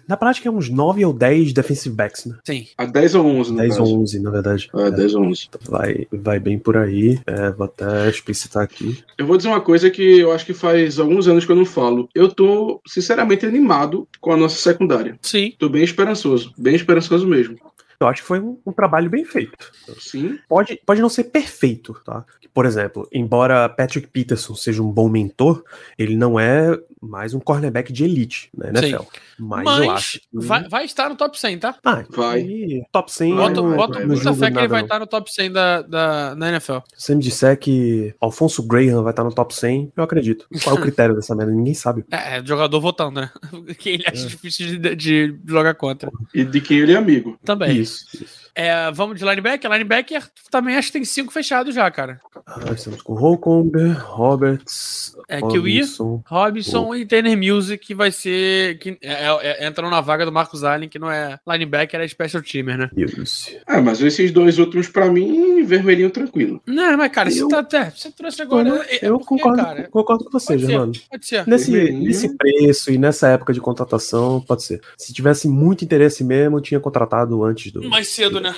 Na prática é uns 9 ou 10 defensive backs, né? Sim. a 10 ou 11, no 10 caso. ou 11, na verdade. Ah, 10 ou 11. Vai, vai bem por aí. É, vou até explicitar aqui. Eu vou dizer uma coisa que eu acho que faz alguns anos que eu não falo. Eu tô, sinceramente, animado com a nossa secundária. Sim. Tô bem esperançoso. Bem esperançoso mesmo. Eu acho que foi um, um trabalho bem feito. Sim. Pode, pode não ser perfeito, tá? Por exemplo, embora Patrick Peterson seja um bom mentor, ele não é mais um cornerback de elite na NFL. Mas, Mas eu acho. que- vai, vai estar no top 100, tá? Ah, Vai. top 100. Vai, Bota, não- bota vai, muita fé que ele vai não. estar no top 100 da, da, da NFL. Se você me disser que Alfonso Graham vai estar no top 100, eu acredito. Qual é o critério dessa merda? Ninguém sabe. É, é jogador votando, né? Quem ele É. acha difícil de, de jogar contra. E de quem ele é amigo. Também. Isso, isso. É, vamos de linebacker. Linebacker também acho que tem cinco fechados já, cara. Ah, estamos com Holcomb, Roberts, É, eu ia. Robinson. Robinson e Tanner Mills, que vai ser. que é, é, entram na vaga do Marcos Allen, que não é linebacker, é special teamer, né? Ah, mas esses dois últimos, pra mim, vermelhinho tranquilo. Não, mas, cara, você, Eu- tá, até, você trouxe agora. Eu, é- é eu porque, concordo, cara, concordo com você. Germano. Pode ser. Nesse, nesse preço e nessa época de contratação, pode ser. Se tivesse muito interesse mesmo, eu tinha contratado antes do. Mais cedo, né?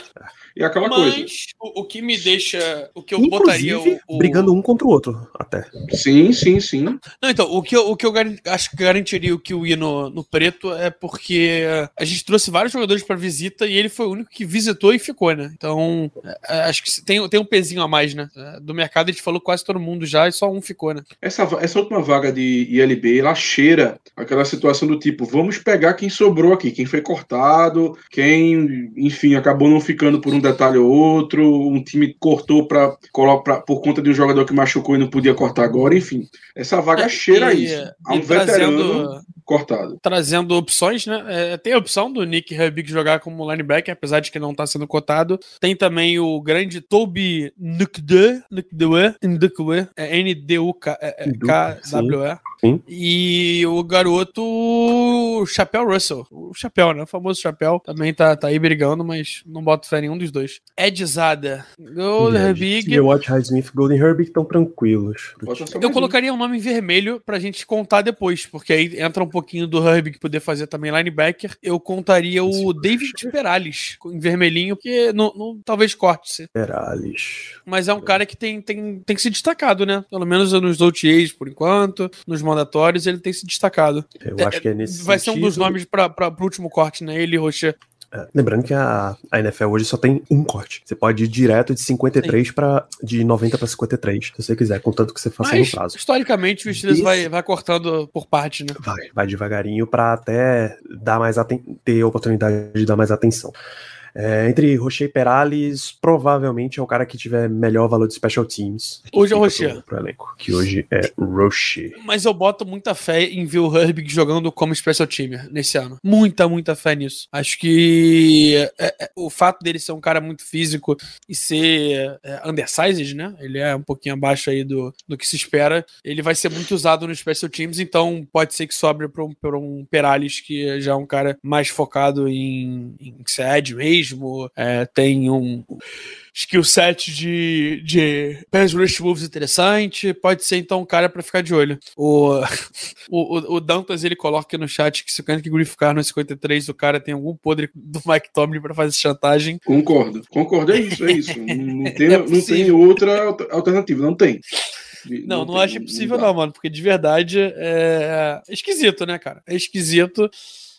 E aquela coisa. Mas o, o que me deixa. O que eu botaria. Inclusive, O, o- brigando um contra o outro, até. Sim, sim, sim. Não, então, o que eu, o que eu acho que garantiria o que ia no, no preto é porque a gente trouxe vários jogadores pra visita e ele foi o único que visitou e ficou, né? Então, é, é, acho que tem, tem um pezinho a mais, né? É, Do mercado a gente falou quase todo mundo já e só um ficou, né? Essa, essa última vaga de ILB, ela cheira aquela situação do tipo, vamos pegar quem sobrou aqui, quem foi cortado, quem, enfim, acabou não ficando por um detalhe ou outro, um time cortou pra, pra, por conta de um jogador que machucou e não podia cortar agora, enfim. Essa vaga cheira E- isso. Há um veterano trazendo, cortado. trazendo opções, né? É, tem a opção do Nick Herbig jogar como linebacker, apesar de que não tá sendo cotado. Tem também o grande Toby Nukde, Nukdewe, Ndukwe, é N-D-U-K-W-E. Sim. E o garoto Chapéu Russell. O Chapéu, né? O famoso Chapéu. Também tá, tá aí brigando, mas não boto fé nenhum dos dois. Ed Zada. Gold Herbig. E Watch Highsmith Golden Herbig estão tranquilos. Eu colocaria um nome em vermelho pra gente contar depois, porque aí entra um pouquinho do Herbig poder fazer também linebacker. Eu contaria o David. Perales em vermelhinho, porque não, não- talvez corte-se. Perales. Mas é um cara que tem, tem, tem se destacado, né? Pelo menos nos OTAs por enquanto, nos mandatórios, ele tem se destacado. Eu acho que é nesse Vai ser um dos sentido. nomes para o último corte, né? Ele e Rocher. É, lembrando que a, a NFL hoje só tem um corte. Você pode ir direto de 53 para de 90 para 53, se você quiser, contanto que você faça Mas, no prazo. historicamente, o Steelers Esse- vai, vai cortando por parte, né? Vai, vai devagarinho para até dar mais ter oportunidade de dar mais atenção. É, entre Rocher e Perales, provavelmente é o cara que tiver melhor valor de special teams. Hoje é o Rocher. Pro, pro elenco, que hoje é Rocher. Mas eu boto muita fé em ver o Herbig jogando como special teamer nesse ano. Muita, muita fé nisso. Acho que é, é, o fato dele ser um cara muito físico e ser é, undersized, né? Ele é um pouquinho abaixo aí do, do que se espera. Ele vai ser muito usado nos special teams, então pode ser que sobre para um, pra um Perales, que já é um cara mais focado em, em ser edge mesmo. é, tem um skill set de, de pass rush moves interessante. Pode ser então um cara pra ficar de olho. O, o, o- Dantas ele coloca aqui no chat que se o Kenneth Griff ficar no 53, o cara tem algum podre do Mike Tomlin pra fazer chantagem. Concordo. Concordo, é isso, é isso. Não, não tem, É não tem outra alter- alternativa, não tem. Não, não, tem, acho possível, dá. não, mano, porque de verdade é esquisito, né, cara? É esquisito.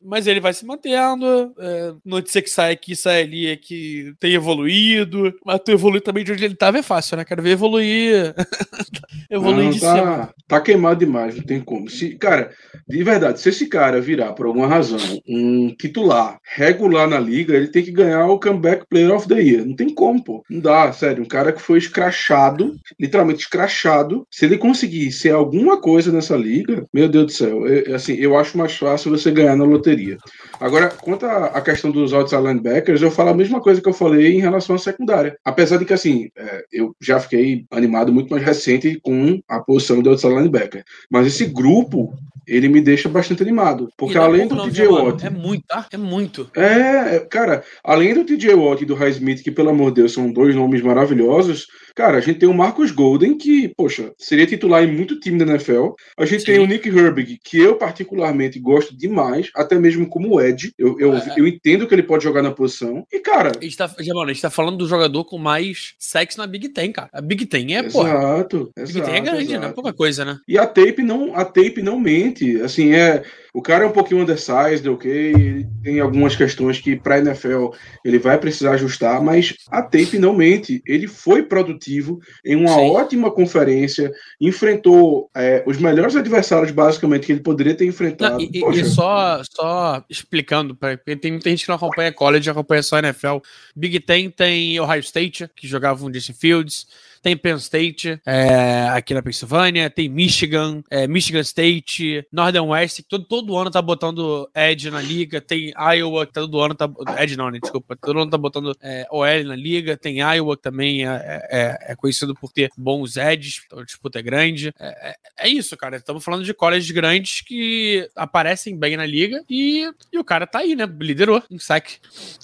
Mas ele vai se mantendo. É, notícia que sai aqui, sai ali é que tem evoluído. Mas tu evoluir também de onde ele tava é fácil, né? Quero ver evoluir. evoluir Não, de cima. Tá, queimado demais, não tem como. Se, cara, de verdade, se esse cara virar, por alguma razão, um titular regular na liga, ele tem que ganhar o Comeback Player of the Year. Não tem como, pô. Não dá, sério. Um cara que foi escrachado, literalmente escrachado. Se ele conseguir ser alguma coisa nessa liga, meu Deus do céu, eu, assim, eu acho mais fácil você ganhar na loteria. Agora, quanto à questão dos outside linebackers, eu falo a mesma coisa que eu falei em relação à secundária. Apesar de que, assim, é, eu já fiquei animado muito mais recente com a posição de outside linebacker. Mas esse grupo, ele me deixa bastante animado. Porque é além do não, TJ? Watt... É muito, tá? É muito. É, cara, além do TJ Watt e do Highsmith, que pelo amor de Deus são dois nomes maravilhosos, cara, a gente tem o Marcus Golden, que, poxa, seria titular em muito time da NFL. A gente Sim. tem o Nick Herbig, que eu particularmente gosto demais, até mesmo como Ed. Eu, eu, É. eu entendo que ele pode jogar na posição. E, cara, A gente, tá, mano, a gente tá falando do jogador com mais sexo na Big Ten, cara. A Big Ten é, porra. exato, A Big exato, Ten é grande, né? exato. Pouca coisa, né? E a tape não, a tape não mente. Assim, é O cara é um pouquinho undersized, ok? Ele tem algumas questões que para NFL ele vai precisar ajustar, mas a tape não mente. Ele foi produtivo em uma Sim. ótima conferência, enfrentou é, os melhores adversários, basicamente, que ele poderia ter enfrentado. Não, e, e, só, só explicando, porque tem muita gente que não acompanha college, acompanha só NFL. Big Ten tem Ohio State, que jogava um Justin Fields tem Penn State é, aqui na Pensilvânia, tem Michigan, é, Michigan State, Northern West, todo, todo ano tá botando Edge na liga, tem Iowa, que todo ano tá. Edge não, né? Desculpa, todo ano tá botando é, OL na liga, tem Iowa, que também é, é, é conhecido por ter bons edges, então a disputa é grande. É, é, é isso, cara. Estamos falando de colleges grandes que aparecem bem na liga e, e o cara tá aí, né? Liderou em saque.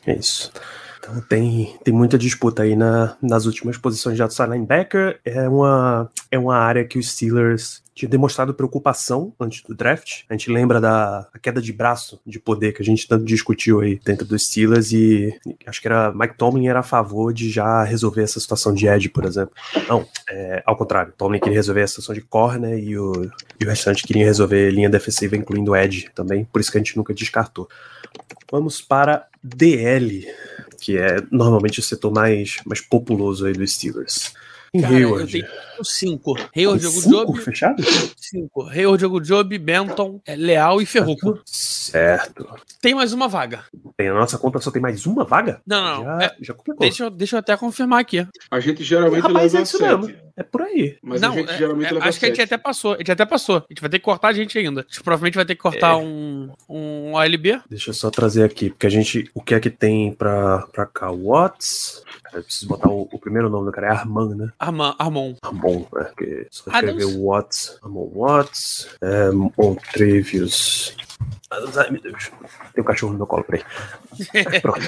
É isso. Então tem, tem muita disputa aí na, nas últimas posições de outside linebacker. É uma, é uma área que os Steelers tinha demonstrado preocupação antes do draft. A gente lembra da queda de braço de poder que a gente tanto discutiu aí dentro dos Steelers e acho que era Mike Tomlin era a favor de já resolver essa situação de edge, por exemplo. Não, é, ao contrário. Tomlin queria resolver a situação de corner e o, e o restante queria resolver linha defensiva, incluindo edge também. Por isso que a gente nunca descartou. Vamos para DL que é normalmente o setor mais, mais populoso aí dos Steelers. Em Cara, Hayward. Eu tenho cinco. Hayward, Diogo Job. fechado? Cinco. Hayward, Diogo Job, Benton, é, Leal e Ferruco. Certo. Tem mais uma vaga. Tem, a nossa conta só tem mais uma vaga? Não, não. Já, é, já deixa, eu, deixa eu até confirmar aqui. A gente geralmente Rapaz, leva é isso mesmo. É por aí. Mas não, a gente é, geralmente é, leva Acho sete. que a gente até passou. A gente até passou. A gente vai ter que cortar a gente ainda. A gente provavelmente vai ter que cortar é. um, um ALB. Deixa eu só trazer aqui, porque a gente. O que é que tem pra, pra cá? Watts. Eu preciso botar o, o, primeiro nome do cara, é Armand, né? Armand, Armand. Armand, é, porque só escrever Adams. Watts, Armand Watts, é, Montrevious Ai, meu Deus. Tem um cachorro no meu colo, peraí. Pronto.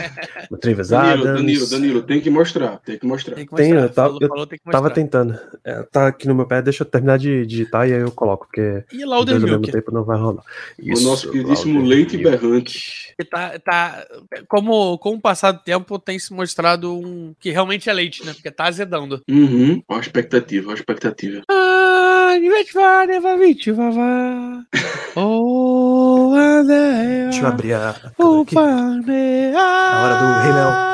Treves Danilo, Danilo, Danilo, tem que mostrar. Tem que mostrar. Tem, que mostrar. tem eu, tava, eu falou, tava tentando. É, tá aqui no meu pé, deixa eu terminar de digitar e aí eu coloco, porque. E lá o ao mesmo tempo não vai rolar. Isso, o nosso queridíssimo Leite Berrante. Tá, tá, como, com o passar do tempo, tem se mostrado um que realmente é leite, né? Porque tá azedando. Uhum. Olha a expectativa, olha a expectativa. Ah, Oh, Deixa eu abrir a. a a hora do Rei Léo.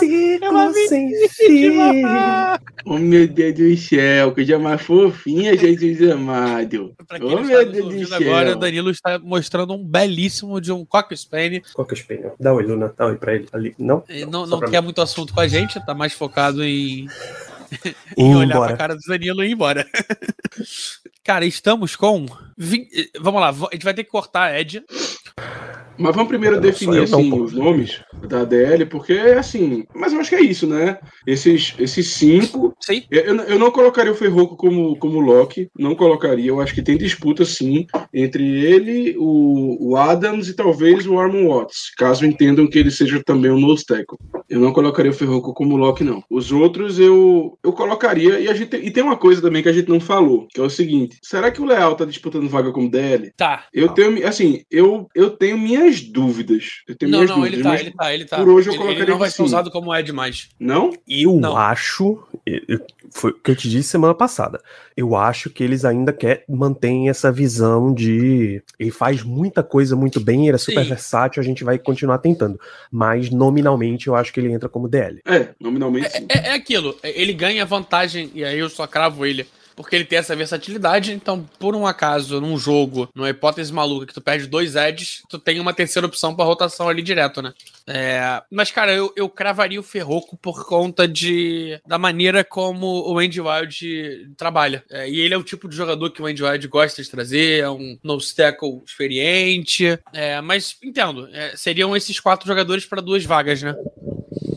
Ciclo sem fim. Oh, meu Deus do céu, coisa mais fofinha, Jesus amado. Pra quem oh, meu Deus do céu. agora, Danilo está mostrando um belíssimo de um Cocker Spaniel. Cocker Spaniel. Dá oi, Luna. Dá oi pra ele ali. Não? Ele não, não quer mim. muito assunto com a gente, tá mais focado em e olhar embora. pra cara do Danilo e ir embora. cara, estamos com. 20... Vamos lá, a gente vai ter que cortar a Ed. Mas vamos primeiro definir assim, os nomes da DL, porque assim, mas eu acho que é isso, né? Esses, esses cinco. Sim. Eu, eu não colocaria o Ferroco como, como Loki, não colocaria. Eu acho que tem disputa sim entre ele, o, o Adams e talvez o Armon Watts, caso entendam que ele seja também um nose tackle. Eu não colocaria o Ferroco como Loki, não. Os outros eu, eu colocaria, e, a gente, e tem uma coisa também que a gente não falou, que é o seguinte: será que o Leal tá disputando vaga como DL? Tá. Eu tenho, assim, eu, eu tenho minhas dúvidas. Eu tenho não, minhas não, dúvidas. Ele tá, ele tá, ele tá. Por hoje eu ele, colocaria. Ele não vai ser usado como Ed mais. Não? Eu não. acho. Foi o que eu te disse semana passada. Eu acho que eles ainda quer mantém essa visão de. Ele faz muita coisa muito bem, ele é super Sim. versátil, a gente vai continuar tentando. Mas nominalmente eu acho que ele entra como DL. É, nominalmente. É, é, é aquilo. Ele ganha vantagem, e aí eu só cravo ele porque ele tem essa versatilidade. Então, por um acaso, num jogo, numa hipótese maluca, que tu perde dois edges, tu tem uma terceira opção para rotação ali direto, né? É, mas, cara, eu, eu cravaria o Ferroco por conta de da maneira como o Andy Wild trabalha. É, e ele é o tipo de jogador que o Andy Wild gosta de trazer, é um nose tackle experiente. É, mas, entendo, é, seriam esses quatro jogadores para duas vagas, né?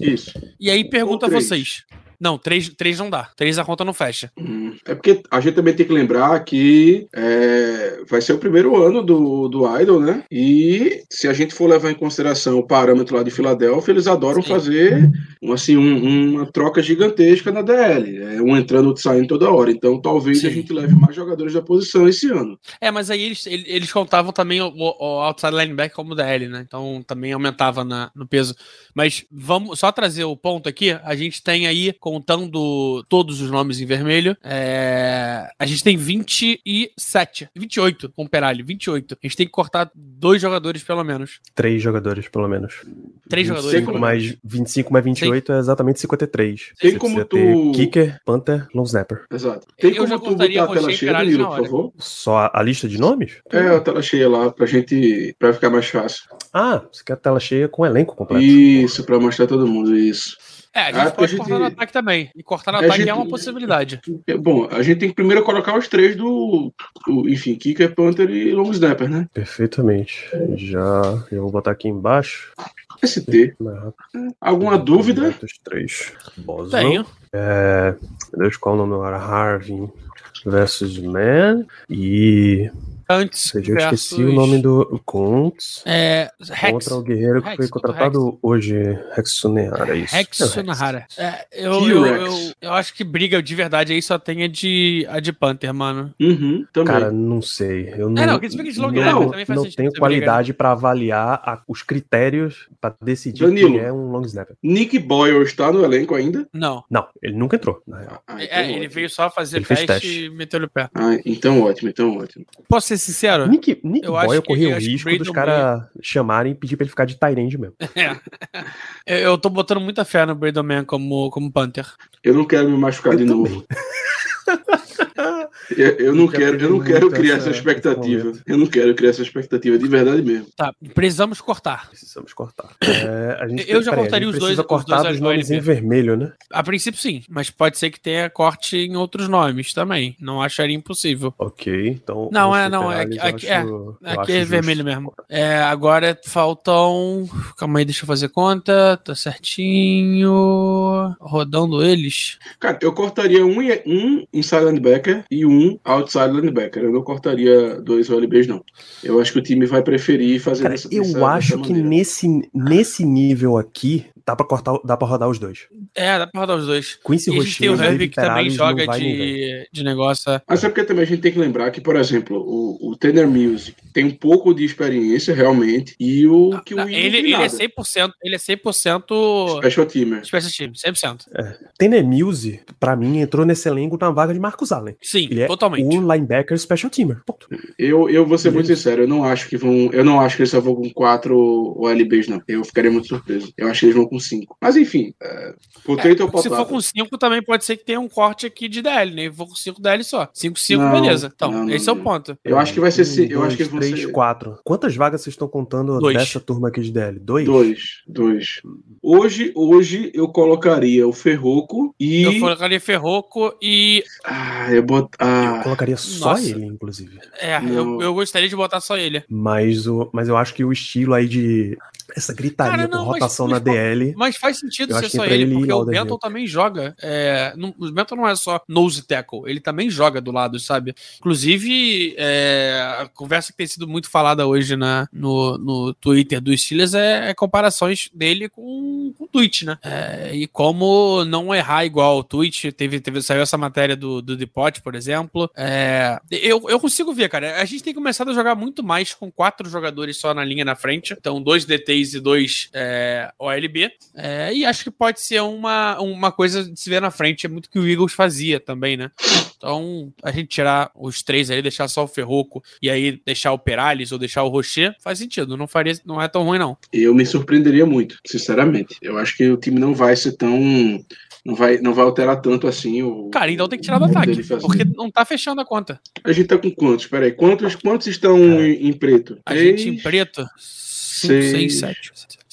Isso. E aí, pergunta a vocês. Não, três, três não dá. Três a conta não fecha. Hum, é porque a gente também tem que lembrar que é, vai ser o primeiro ano do, do Idol, né? E se a gente for levar em consideração o parâmetro lá de Filadélfia, eles adoram Sim. fazer um, assim, um, uma troca gigantesca na DL. É, um entrando, outro saindo toda hora. Então talvez Sim. a gente leve mais jogadores da posição esse ano. É, mas aí eles, eles contavam também o, o outside linebacker como DL, né? Então também aumentava na, no peso. Mas vamos só trazer o ponto aqui. A gente tem aí com contando todos os nomes em vermelho, é, a gente tem 27, 28 com o Peralho, 28. A gente tem que cortar dois jogadores pelo menos. Três jogadores, pelo menos. Três jogadores. 25 mais, 25 mais 28 é exatamente 53. Tem Você como tu- ter Kicker, Panther, Long Snapper. Exato. Tem Eu já como tu botar a tela e cheia, Danilo, por favor? Só a, a lista de nomes? É, a tela cheia lá, pra gente. pra ficar mais fácil. Ah, você quer a tela cheia com elenco completo. Isso, pra mostrar todo mundo isso. É, a gente Ah, pode pra gente- cortar no ataque também. E cortar no A ataque gente- é uma possibilidade. Bom, a gente tem que primeiro colocar os três do. do- enfim, Kicker, Panther e Long Snapper, né? Perfeitamente. Já, já vou botar aqui embaixo. ST. Mais rápido. Alguma dúvida? Os três. Bozo. Tenho. É, meu Deus, qual o nome agora? Harvey versus Man. E. Antes Eu já versus... esqueci o nome do Kuntz. É, Rex. Contra o guerreiro que Rex, foi contratado hoje, Rex Sunehara, é isso. Rex É o Sunahara. É, eu, eu, eu, eu acho que briga de verdade aí só tem a de, a de Panther, mano. Uhum, também. Cara, não sei. Eu não, É, não, que de long não, snapper também faz não tenho essa qualidade pra avaliar a- os critérios pra decidir Danilo. quem é um long snapper. Nick Boyle está no elenco ainda? não. Não, ele nunca entrou. na real. Ah, então É, ele veio só fazer Ele teste, teste. e meteu o pé. Ah, então ótimo, então ótimo. Posso ser sincero? Nick, Nick Eu acho Boyle que- corria eu o acho que risco dos caras chamarem e pedir pra ele ficar de Tyrande mesmo. É. Eu, eu tô botando muita fé no Brandon Man como, como Panther. Eu não quero me machucar Eu de também. novo. Eu, eu não Já quero, eu não quero criar essa- essa expectativa. Eu não quero criar essa expectativa de verdade mesmo. Tá, precisamos cortar. Precisamos cortar. É, a gente, Eu já peraí, a cortaria os dois- os cortar dois dos nomes em vermelho, né? A princípio, sim, mas pode ser que tenha corte em outros nomes também. Não acharia impossível. Ok, então. Não, os é, não, é aqui- é, acho- eu Aqui é justo. vermelho mesmo. É, agora faltam. Calma aí, deixa eu fazer conta. Tá certinho. Rodando eles. Cara, eu cortaria um, e- um inside linebacker e um outside linebacker. Eu não cortaria dois OLBs, não. Eu acho que o time vai preferir fazer Cara, eu acho que nesse, nesse nível aqui dá pra cortar, dá para rodar os dois. É, dá pra rodar os dois. Quincy E a gente tem o Herbie que também joga de, de negócio. Mas é porque também a gente tem que lembrar que, por exemplo, o, o Tanner Music tem um pouco de experiência, realmente, e o que o ele, ele é nada. 100%, ele é 100% Special teamer. Special Team, 100%. Tener Muse, pra mim, entrou nesse elenco na vaga de Marcus Allen. Sim, Ele é totalmente. o linebacker special teamer. Ponto. Eu, eu vou ser muito sincero, eu não acho que vão. Eu não acho que eles só vão com quatro OLBs, não. Eu ficaria muito surpreso. Eu acho que eles vão com cinco. Mas enfim, é, potato ou Se for com 5, também pode ser que tenha um corte aqui de DL, né? Vou com 5 DL só. 5, 5, Não, beleza. Então, não, não, esse é o não. ponto. Eu acho que vai ser. Um, ci- eu dois, acho que três, ser. quatro. Quantas vagas vocês estão contando Dois. dessa turma aqui de DL? Dois? Dois, dois. Hoje, hoje eu colocaria o Ferroco e. Eu colocaria Ferroco e. Ah, eu bot... Eu ah, colocaria só Nossa. ele, inclusive. É, Não. eu, eu gostaria de botar só ele. Mas, o, mas eu acho que o estilo aí de. Essa gritaria Cara, com não, mas- rotação mas, na DL. Mas faz sentido ser só ele, ele porque o. Benton também joga. É, não, o Benton não é só nose tackle, ele também joga do lado, sabe? Inclusive, é, a conversa que tem sido muito falada hoje na, no, no Twitter dos Steelers é, é comparações dele com, com o Twitch, né? É, e como não errar igual o Twitch, teve, teve, saiu essa matéria do, do Depot, por exemplo. É, eu, eu consigo ver, cara. A gente tem começado a jogar muito mais com quatro jogadores só na linha na frente. Então, dois DTs e dois é, OLB. É, e acho que pode ser uma, uma coisa de se ver na frente. É muito que o Eagles fazia também, né? Então, a gente tirar os três aí, deixar só o Ferroco e aí deixar o Perales ou deixar o Rocher, faz sentido. Não, faria, não é tão ruim, não. eu me surpreenderia muito, sinceramente. Eu acho que o time não vai ser tão. Não vai, não vai alterar tanto assim o. Cara, então tem que tirar do ataque. Porque não tá fechando a conta. A gente tá com quantos? Peraí, quantos, quantos estão em, em preto? A Três gente em preto. 5, seis. 6, 7.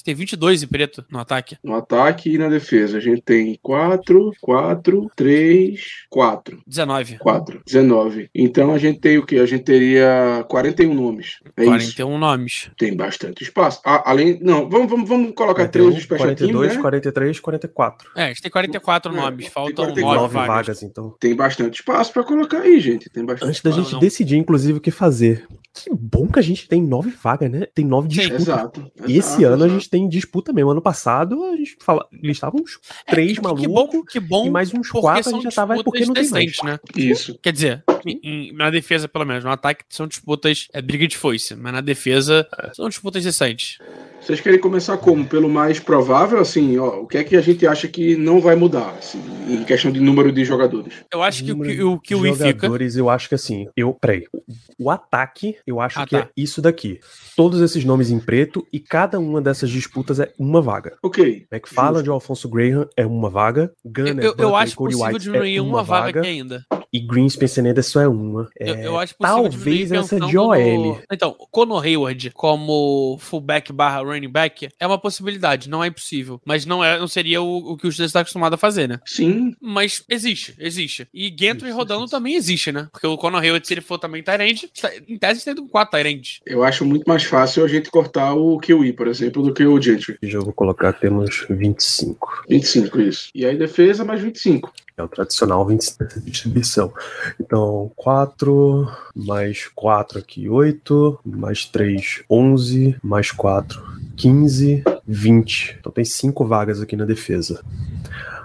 Tem 22 em preto no ataque. No ataque e na defesa. A gente tem 4, 4, 3, 4. 19. 4, 19. Então a gente tem o quê? A gente teria 41 nomes. É isso. 41 nomes. Tem bastante espaço. Ah, além. Não, vamos, vamos, vamos colocar 3 41, de special 42, team, né? 43, 44. É, a gente tem 44 É, nomes. tem Faltam 49 9 Nove vagas. vagas, então. Tem bastante espaço pra colocar aí, gente. Tem bastante Antes da gente não. decidir, inclusive, o que fazer, Que bom que a gente tem nove vagas, né? Tem nove Sim, disputas. Exato. E esse exato, ano a exato. gente tem disputa mesmo. Ano passado a gente fala, eles estavam uns três É, que malucos. bom, que bom. e mais uns quatro a gente já tava, é porque não tem mais. né? Isso. Quer dizer, em- em- na defesa, pelo menos. No ataque são disputas. É briga de foice, mas na defesa É. são disputas decentes. Vocês querem começar como? Pelo mais provável, assim, ó, o que é que a gente acha que não vai mudar, assim, em questão de número de jogadores? Eu acho que o que o, que o I fica. jogadores, eu acho que assim, eu, peraí, o, o ataque, eu acho Ah, que tá. é isso daqui. Todos esses nomes em preto e cada uma dessas disputas é uma vaga. Ok. McFarland de Alfonso Graham é uma vaga, Eu, Gunner, eu, eu Butler e acho Cody possível White diminuir é uma vaga aqui ainda. e Green Spencer Anderson é uma. Eu, É, eu acho possível talvez essa de OL. no- Então, Conor Hayward como fullback barra running back é uma possibilidade, não é impossível. Mas não, é, não seria o, o que o Steelers está acostumado a fazer, né? Sim, Mas existe, existe. E Gentry rodando isso. também existe, né? Porque o Conor Hayward, se ele for também Tyrande, em tese tem quatro Tyrande. eu acho muito mais fácil a gente cortar o Kiwi, por exemplo, do que o Gentry. Eu vou colocar, temos 25. 25, isso. E aí defesa mais 25. É o tradicional 20 dessa distribuição. Então, 4, mais 4 aqui, 8, mais 3, 11, mais 4, 15, 20. Então tem 5 vagas aqui na defesa.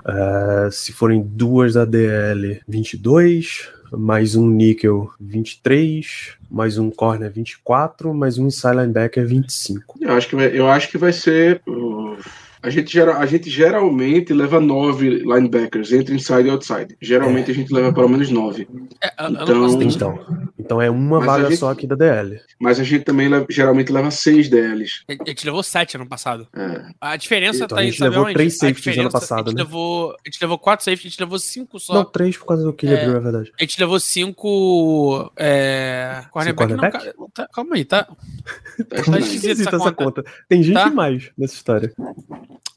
É, se forem duas da DL, 22, mais um níquel, 23, mais um corner, 24, mais um inside linebacker, 25. Eu acho que vai, eu acho que vai ser. uh, a, gente gera, a gente geralmente leva nove linebackers, entre inside e outside. Geralmente a gente leva pelo menos nove. É, Então- Então, então é uma Mas a vaga gente- só aqui da DL. Mas a gente também leva- geralmente leva seis DLs. a gente levou sete ano passado. É. A diferença Então, tá a em gente levou onde? três A safeties ano passado, a gente né? Levou, a gente levou quatro safeties, a gente levou cinco só. Não, 3 por causa do Killian É. Brew, é verdade. A gente levou cinco. É... Cornerback, não, cornerback? cara, tá- calma aí, tá? Tá Tá Esquisita essa essa conta. conta. Tem gente Tá? mais nessa história.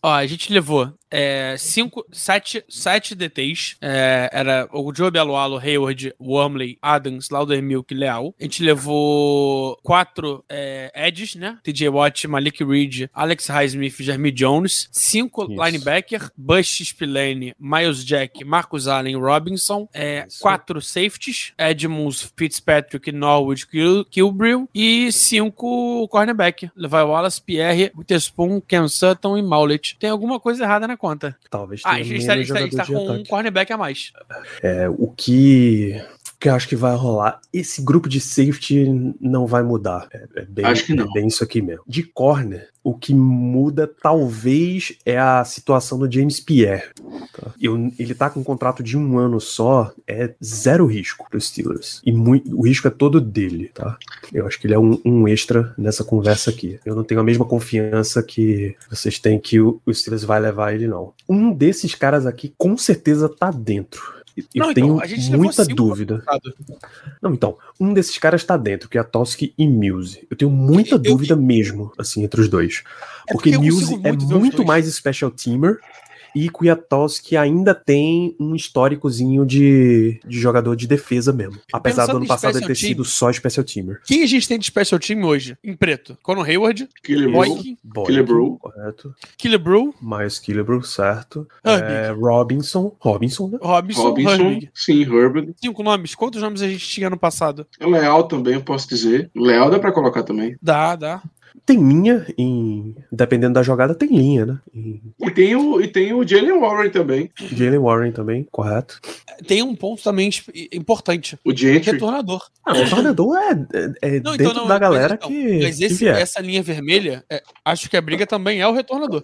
Ó, a gente levou é, cinco, sete, sete DTs. É, era o Joe Belualo, Hayward, Wormley, Adams, Laudermilk e Leal. A gente levou quatro é, edges, né? TJ Watt, Malik Reed, Alex Highsmith, Jeremy Jones. Cinco Isso. linebacker, Bush Spillane, Miles Jack, Marcus Allen, Robinson. É, quatro safeties, Edmonds, Fitzpatrick, Norwood, Kil- Kilbrill. E cinco cornerback, Levi Wallace, Pierre, Witherspoon, Ken Sutton e Maulet. Tem alguma coisa errada na conta. Talvez Ah, tenha a gente menos tá, a gente tá- a gente jogador tá com um ataque. cornerback a mais. É, o que, que eu acho que vai rolar, esse grupo de safety não vai mudar. É, é bem, Acho que não. é bem isso aqui mesmo. De corner, o que muda talvez é a situação do James Pierre. tá? Eu- ele tá com um contrato de um ano só, é zero risco para os Steelers. E muito, o risco é todo dele, tá? Eu acho que ele é um, um extra nessa conversa aqui. Eu não tenho a mesma confiança que vocês têm que o, o Steelers vai levar ele, não. Um desses caras aqui com certeza tá dentro. Eu Não, então, tenho levou muita dúvida. Não, então, um desses caras tá dentro, que é a Toski e Muse. Eu tenho muita Eu- eu- dúvida mesmo, assim, entre os dois. É porque porque eu Muse é muito muito mais special teamer e Kwiatkowski ainda tem um históricozinho de, de jogador de defesa mesmo. Apesar Pensando do ano passado ele ter sido só special teamer. Quem a gente tem de special team hoje? Em preto. Conor Hayward, Killebrew. Correto. Killebrew, Miles Killebrew, certo. Herbig. É, Robinson. Robinson, né? Robinson, Robinson, Herbig. sim, Herbert. Cinco nomes. Quantos nomes a gente tinha no passado? Leal também, eu posso dizer. Leal dá pra colocar também. Dá, dá. Tem linha em. Dependendo da jogada, tem linha, né? Em E tem o, e tem o Jalen Warren também. Jalen Warren também, correto. Tem um ponto também importante. O Gentry. Retornador. Ah, o tornador é, é, é Não, dentro então não, da mas galera então, que, Mas que esse- vier. essa linha vermelha, é, acho que a briga também é o retornador.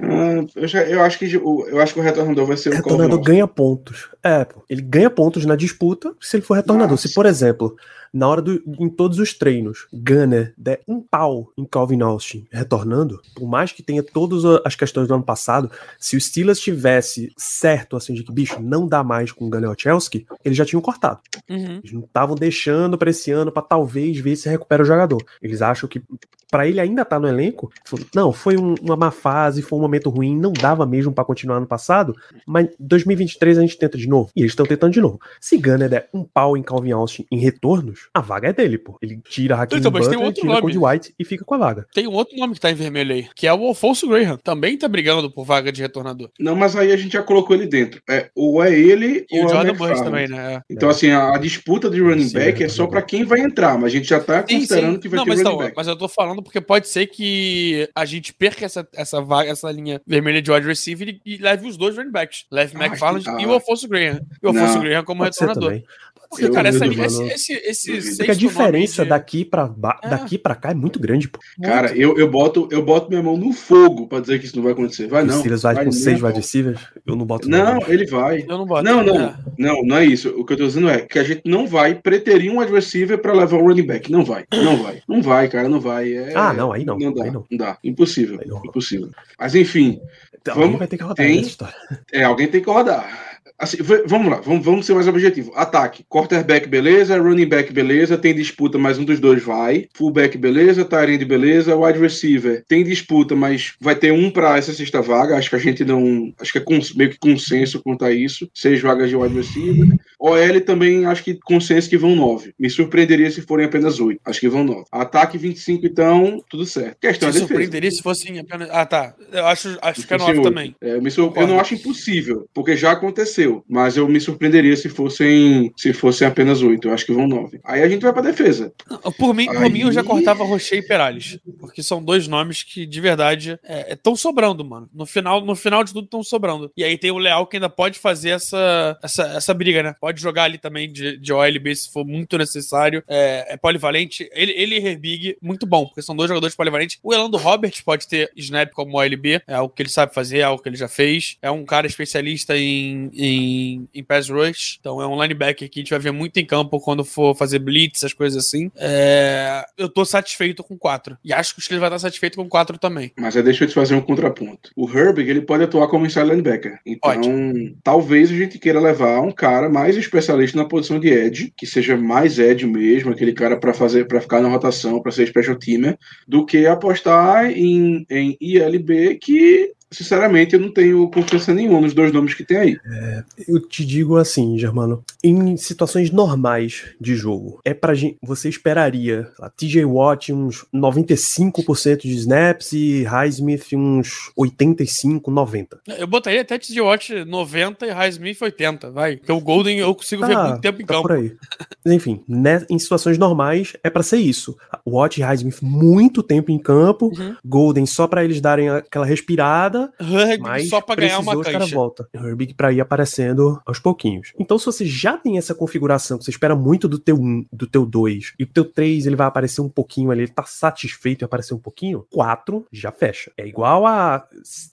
Ah, eu, já- eu acho que o, eu acho que o retornador vai ser o retornador Colvin ganha pontos. É, ele ganha pontos na disputa se ele for retornador. Nossa. Se, por exemplo, na hora do, em todos os treinos, Gunner der um pau em Calvin Austin retornando, por mais que tenha todas as questões do ano passado, se o Steelers tivesse certo, assim, de que, bicho, não dá mais com o Gunner Ochelski, eles já tinham cortado. Uhum. Eles não estavam deixando pra esse ano pra talvez ver se recupera o jogador. Eles acham que para ele ainda estar tá no elenco, não, foi um, uma má fase, foi um momento ruim, não dava mesmo para continuar no passado, mas 2023 a gente tenta de novo. E eles estão tentando de novo. Se Gunner der um pau em Calvin Austin em retornos, a vaga é dele, pô. Ele tira Hakim então, Butler, tem outro tira nome. Cody White e fica com a vaga. Tem um outro nome que tá em vermelho aí, que é o Alfonso Graham. Também tá brigando por vaga de retornador. Não, mas aí a gente já colocou ele dentro. É, ou é ele e ou o é Jordan Burns também, né? Então, assim, a, a disputa de running back é, é só para quem vai entrar, mas a gente já tá sim, considerando sim. que vai não, ter mas running tá, back. Mas eu tô falando porque pode ser que a gente perca essa, essa vaga, essa linha vermelha de wide receiver e, e leve os dois running backs. Leve ah, McFarland e o Alfonso Graham. E o Alfonso Graham como retornador. Porque, cara, essa, esse, esse, esse Porque a diferença de... daqui, pra, é. daqui pra cá é muito grande, pô. Cara, eu, eu, boto, eu boto minha mão no fogo pra dizer que isso não vai acontecer. Vai não. Steelers vai, vai com seis wide receivers? Eu não boto. Não, não, ele vai. Eu não boto. Não, não. É. Não, não é isso. O que eu tô dizendo é que a gente não vai preterir um wide receiver pra levar o running back. Não vai. Não vai. Não vai, cara, não vai. É... Ah, não, aí não. Não dá. Não. não dá. Impossível. Não. Impossível. Mas enfim. Então, vamos... vai ter que rodar tem... essa história. É, alguém tem que rodar. Assim, vamos lá, vamos, vamos ser mais objetivo. Ataque, quarterback, beleza, running back, beleza, tem disputa, mas um dos dois vai. Fullback, beleza, tight beleza, wide receiver, tem disputa, mas vai ter um para essa sexta vaga. Acho que a gente não, acho que é meio que consenso quanto a isso. Seis vagas de wide receiver. OL também, acho que consenso que vão nove. Me surpreenderia se forem apenas oito. Acho que vão nove. Ataque 25, então, tudo certo. Questão Me surpreenderia se fossem apenas. Ah, tá. Eu acho, acho que é nove também. É, eu, sur... eu não acho impossível, porque já aconteceu aconteceu, mas eu me surpreenderia se fossem se fossem apenas oito. Eu acho que vão nove. Aí a gente vai para defesa. Por mim, Aí... por mim eu já cortava Rocher e Perales, porque são dois nomes que de verdade estão é, é sobrando, mano. No final, no final de tudo estão sobrando. E aí tem o Leal que ainda pode fazer essa essa, essa briga, né? Pode jogar ali também de, de OLB se for muito necessário. É, é polivalente. Ele, ele e Herbig, muito bom, porque são dois jogadores polivalentes. O Elando Roberts pode ter snap como OLB, é algo que ele sabe fazer, é algo que ele já fez. É um cara especialista em, em em, em pass rush. Então é um linebacker que a gente vai ver muito em campo quando for fazer blitz, essas coisas assim. É, eu tô satisfeito com quatro. E acho que o Steelers vai estar satisfeito com quatro também. Mas aí deixa eu te fazer um contraponto. O Herbig, ele pode atuar como inside linebacker. Então, Ótimo. talvez a gente queira levar um cara mais especialista na posição de edge, que seja mais edge mesmo, aquele cara para fazer, para ficar na rotação, para ser special teamer, do que apostar em, em ILB, que sinceramente, eu não tenho confiança nenhuma nos dois nomes que tem aí. É, eu te digo assim, Germano, em situações normais de jogo, é pra gente, você esperaria a TJ Watt uns 95% de snaps e Highsmith uns 85, 90. Eu botaria até TJ Watt 90 e Highsmith 80, vai. Porque o Golden eu consigo tá, ver muito tempo em tá campo. Por aí. Enfim, né, em situações normais é para ser isso. Watt e Highsmith muito tempo em campo, uhum. Golden só para eles darem aquela respirada Herbig só para ganhar uma cancha. volta. Herbig para ir aparecendo aos pouquinhos. Então, se você já tem essa configuração, que você espera muito do teu 1, do teu 2, e o teu 3 ele vai aparecer um pouquinho ali, ele tá satisfeito em aparecer um pouquinho, 4 já fecha. É igual a,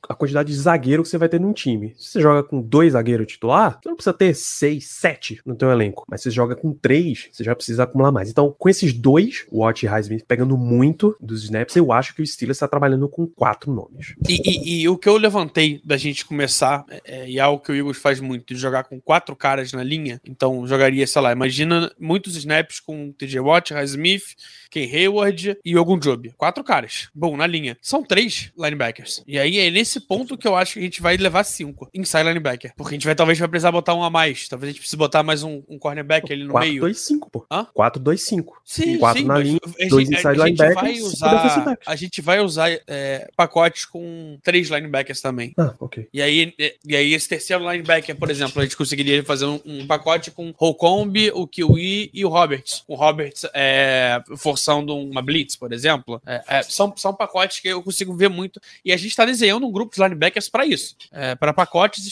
a quantidade de zagueiro que você vai ter num time. Se você joga com dois zagueiros titular, você não precisa ter 6, 7 no teu elenco. Mas se você joga com 3, você já precisa acumular mais. Então, com esses dois, Watt e Heisman pegando muito dos snaps, eu acho que o Steelers está trabalhando com quatro nomes. E, e, e o que eu levantei da gente começar, é, é, e é algo que o Eagles faz muito, de jogar com quatro caras na linha, então jogaria, sei lá, imagina muitos snaps com TJ Watt, Smith, Ken Hayward e algum Job. Quatro caras. Bom, na linha. São três linebackers. E aí é nesse ponto que eu acho que a gente vai levar cinco inside linebacker. Porque a gente vai talvez vai precisar botar um a mais. Talvez a gente precise botar mais um, um cornerback ali no 4, meio. 4, 2, 5, pô. Hã? 4, 2, 5. Sim, 4 sim, na linha, dois inside linebackers. Usar, a gente vai usar é, pacotes com três linebackers também. Ah, ok. E aí, e aí esse terceiro linebacker, por exemplo, a gente conseguiria fazer um, um pacote com o Holcomb, o Kiwi e o Roberts. O Roberts é, forçando uma blitz por exemplo, é, é, são, são pacotes que eu consigo ver muito. E a gente está desenhando um grupo de linebackers para isso, é, para pacotes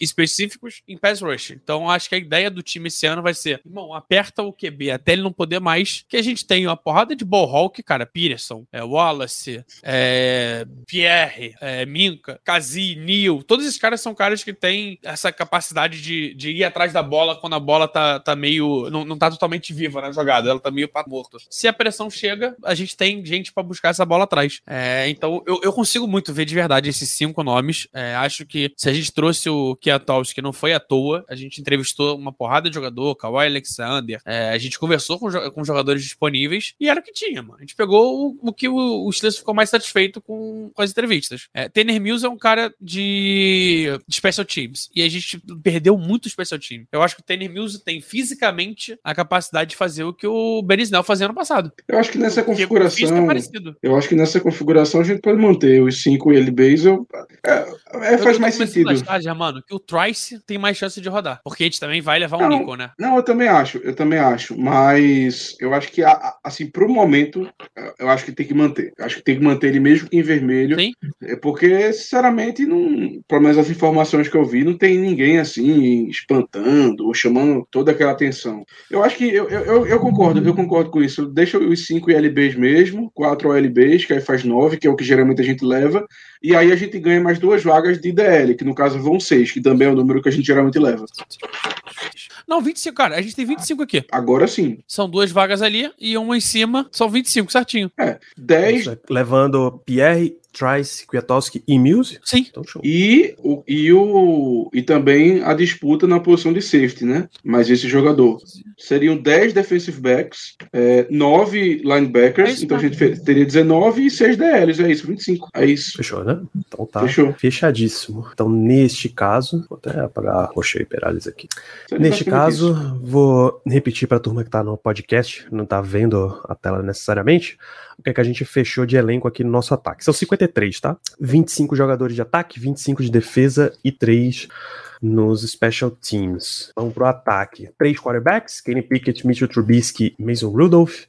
específicos em pass rush. Então, acho que a ideia do time esse ano vai ser, irmão, aperta o QB até ele não poder mais, que a gente tem uma porrada de ball hawk, cara, Peterson, é, Wallace, é, Pierre, é, Minka, Kazi, Neil, todos esses caras são caras que têm essa capacidade de, de ir atrás da bola quando a bola tá, tá meio. Não, não tá totalmente viva na jogada, ela tá meio pato morto. Se a pressão chega, a gente tem gente para buscar essa bola atrás. É, então eu, eu consigo muito ver de verdade esses cinco nomes. É, acho que se a gente trouxe o Kiatowski, não foi à toa, a gente entrevistou uma porrada de jogador, Kawhi Alexander, é, a gente conversou com, com jogadores disponíveis e era o que tinha, mano. A gente pegou o, o que o, o Steelers ficou mais satisfeito com, com as entrevistas. É, Tanner Mills é um cara de, de special teams e a gente perdeu muito special team. Eu acho que o Tanner Mills tem fisicamente a capacidade de fazer o que o Ben Snell fazia ano passado. Eu acho que nessa Porque configuração. É eu acho que nessa configuração a gente pode manter os 5 LBs. Eu, é, é, faz mais sentido. Já, mano, que o Trice tem mais chance de rodar. Porque a gente também vai levar um Nico, né? Não, eu também acho, eu também acho. Mas eu acho que, assim, pro momento, eu acho que tem que manter. Eu acho que tem que manter ele mesmo que em vermelho. Sim. É porque, sinceramente, não, pelo menos as informações que eu vi, não tem ninguém assim espantando ou chamando toda aquela atenção. Eu acho que eu, eu, eu concordo, eu concordo com isso. Deixa os 5 LBs mesmo, 4 OLBs, que aí faz 9, que é o que geralmente a gente leva, e aí a gente ganha mais duas vagas de DL, que no caso vão 6, que também é o número que a gente geralmente leva. Não, 25, cara. A gente tem 25 aqui. Agora sim. São duas vagas ali e uma em cima. São 25, certinho. É. 10. Levando Pierre Trice, Kwiatkowski e Mills? Sim. Então, show. E, o, e, o, e também a disputa na posição de safety, né? Mas esse jogador. Seriam 10 defensive backs, é, 9 linebackers, é então a gente teria 19 e 6 DLs, é isso, 25. É isso. Fechou, né? Então tá Fechou. fechadíssimo. Então, neste caso, vou até apagar Rocher e Perales aqui. Você neste caso, isso. vou repetir para a turma que tá no podcast, não tá vendo a tela necessariamente o que, é que a gente fechou de elenco aqui no nosso ataque. São 53, tá? 25 jogadores de ataque, 25 de defesa e 3 nos special teams. Vamos pro ataque. Três quarterbacks, Kenny Pickett, Mitchell Trubisky, Mason Rudolph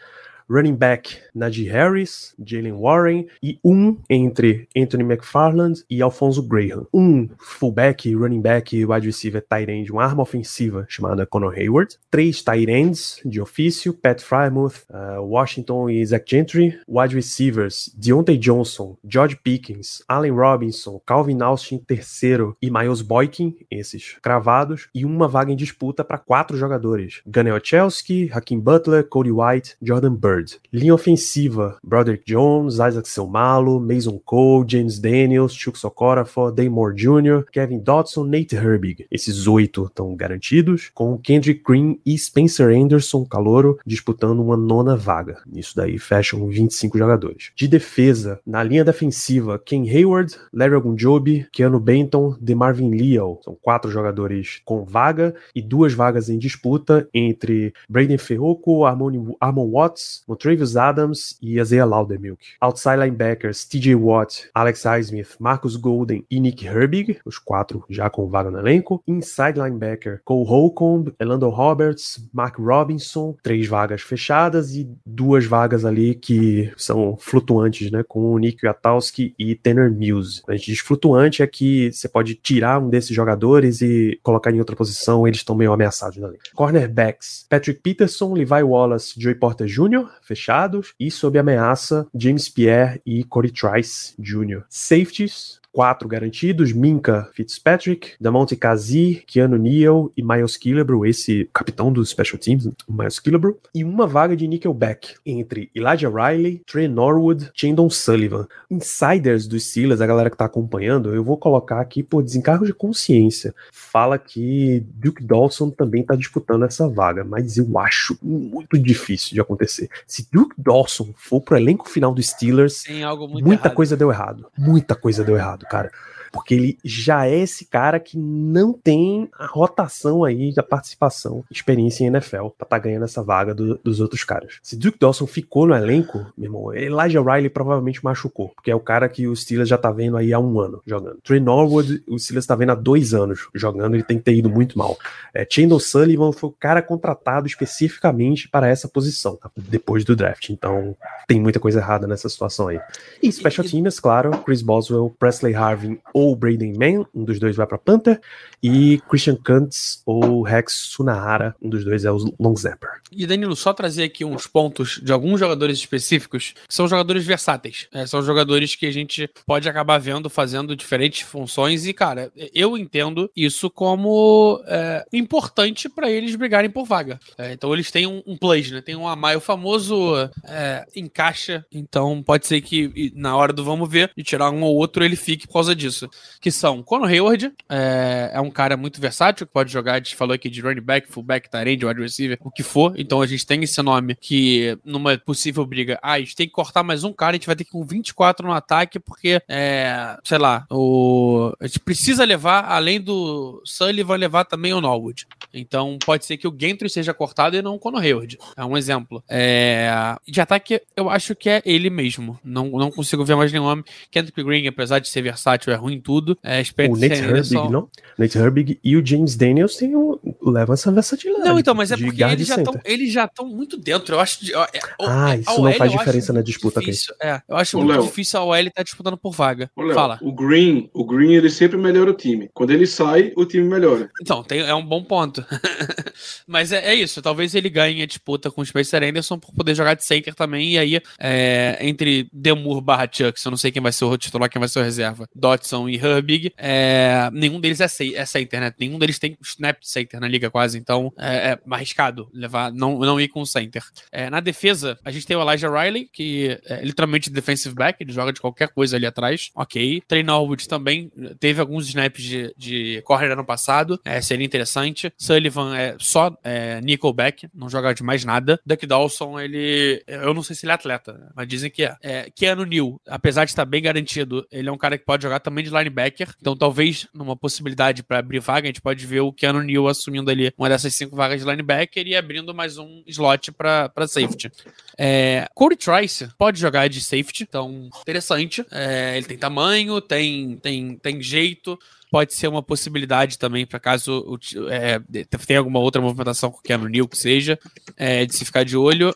running back Najee Harris, Jalen Warren e um entre Anthony McFarland e Alfonso Graham. Um fullback, running back, wide receiver, tight end, uma arma ofensiva chamada Conor Hayward. Três tight ends de ofício, Pat Frymouth, uh, Washington e Zach Gentry. Wide receivers, Deontay Johnson, George Pickens, Allen Robinson, Calvin Austin terceiro e Miles Boykin, esses cravados. E uma vaga em disputa para quatro jogadores. Gunnar Chelsky, Hakim Butler, Cody White, Jordan Bird. Linha ofensiva: Broderick Jones, Isaac Selmalo, Mason Cole, James Daniels, Chuck Socorafor, Daymore Jr., Kevin Dodson, Nate Herbig. Esses oito estão garantidos, com Kendrick Green e Spencer Anderson, calouro, disputando uma nona vaga. Isso daí fecham 25 jogadores. De defesa, na linha defensiva, Ken Hayward, Larry Ogunjobi, Keanu Benton, DeMarvin Leal. São quatro jogadores com vaga e duas vagas em disputa entre Braden Ferroco, Armon Watts, Motravius Adams e Isaiah Laudermilk. Outside linebackers, TJ Watt, Alex Highsmith, Marcus Golden e Nick Herbig, os quatro já com vaga no elenco. Inside linebacker, Cole Holcomb, Elando Roberts, Mark Robinson, três vagas fechadas e duas vagas ali que são flutuantes, né, com o Nick Yatowski e Tanner Mills. A gente diz flutuante é que você pode tirar um desses jogadores e colocar em outra posição, eles estão meio ameaçados na Cornerbacks, Patrick Peterson, Levi Wallace, Joey Porter Jr., fechados, e sob ameaça, James Pierre e Corey Trice Jr. Safeties, quatro garantidos: Minka Fitzpatrick, Damonte Kazi, Keanu Neal e Miles Killebrew, esse capitão dos Special Teams, Miles Killebrew, e uma vaga de Nickelback entre Elijah Riley, Trey Norwood, Chandon Sullivan. Insiders dos Steelers, a galera que tá acompanhando, eu vou colocar aqui por desencargo de consciência. Fala que Duke Dawson também tá disputando essa vaga, mas eu acho muito difícil de acontecer. Se Duke Dawson for pro elenco final dos Steelers, muita errado. coisa deu errado. Muita coisa deu errado cara. Porque ele já é esse cara que não tem a rotação aí da participação, experiência em NFL, pra estar tá ganhando essa vaga do, dos outros caras. Se Duke Dawson ficou no elenco, meu irmão, Elijah Riley provavelmente machucou, porque é o cara que o Steelers já tá vendo aí há um ano jogando. Trey Norwood, o Steelers tá vendo há dois anos jogando, ele tem que ter ido muito mal. É, Chandler Sullivan foi o cara contratado especificamente para essa posição, tá? depois do draft. Então, tem muita coisa errada nessa situação aí. E Special Teams, claro, Chris Boswell, Presley Harvin ou Braden Mann, um dos dois vai para Panther, e Christian Kuntz ou Rex Sunahara, um dos dois é o Long Zapper. E Danilo, só trazer aqui uns pontos de alguns jogadores específicos, que são jogadores versáteis. É, são jogadores que a gente pode acabar vendo fazendo diferentes funções. E, cara, eu entendo isso como é, importante para eles brigarem por vaga. É, então eles têm um, um place, né? Tem um Amai, o famoso é, encaixa. Então pode ser que na hora do vamos ver, de tirar um ou outro, ele fique por causa disso. Que são Conor Hayward, é, é um cara muito versátil, que pode jogar, a gente falou aqui de running back, fullback, tight end, wide receiver, o que for. Então a gente tem esse nome que numa possível briga, ah, a gente tem que cortar mais um cara, a gente vai ter que ir com 24 no ataque, porque, é, sei lá, o, a gente precisa levar, além do Sullivan, levar também o Norwood. Então pode ser que o Gentry seja cortado e não o Conor Hayward. É um exemplo. É, de ataque, eu acho que é ele mesmo. Não, não consigo ver mais nenhum nome. Kendrick Green, apesar de ser versátil, é ruim em tudo. É, o Nate Herbig, não? Nate Herbig e o James Daniels tem um, levam essa versatilidade. Não, então, mas é porque eles já, tão, eles já estão muito dentro. Eu acho. É, ah, isso OL, não faz diferença na disputa difícil, É, eu acho Ô, muito Léo, difícil a OL estar tá disputando por vaga. Ô, Léo, Fala. O Green, o Green, ele sempre melhora o time. Quando ele sai, o time melhora. Então, tem, é um bom ponto. mas é, é, isso. Talvez ele ganhe a disputa com o Spencer Anderson por poder jogar de center também. E aí, é, entre Demur barra Chucks, eu não sei quem vai ser o titular, quem vai ser o reserva, Dotson e Herbig, é, nenhum deles é, é center, né? Nenhum deles tem snap center na liga quase. Então, é, é arriscado levar, não, não ir com o center. É, na defesa, a gente tem o Elijah Riley, que é literalmente defensive back, ele joga de qualquer coisa ali atrás. Ok. Trey Norwood também teve alguns snaps de, de corner ano passado, é, seria interessante. Sullivan é só é, nickelback, não joga de mais nada. Duck Dawson, ele. Eu não sei se ele é atleta, mas dizem que é. é Keanu Neal, apesar de estar bem garantido, ele é um cara que pode jogar também de linebacker. Então, talvez, numa possibilidade para abrir vaga, a gente pode ver o Keanu Neal assumindo ali uma dessas cinco vagas de linebacker e abrindo mais um slot para safety. É, Corey Trice pode jogar de safety, então interessante. É, ele tem tamanho, tem, tem, tem jeito pode ser uma possibilidade também para caso é, tenha alguma outra movimentação com o Keanu Neal que seja, é, de se ficar de olho.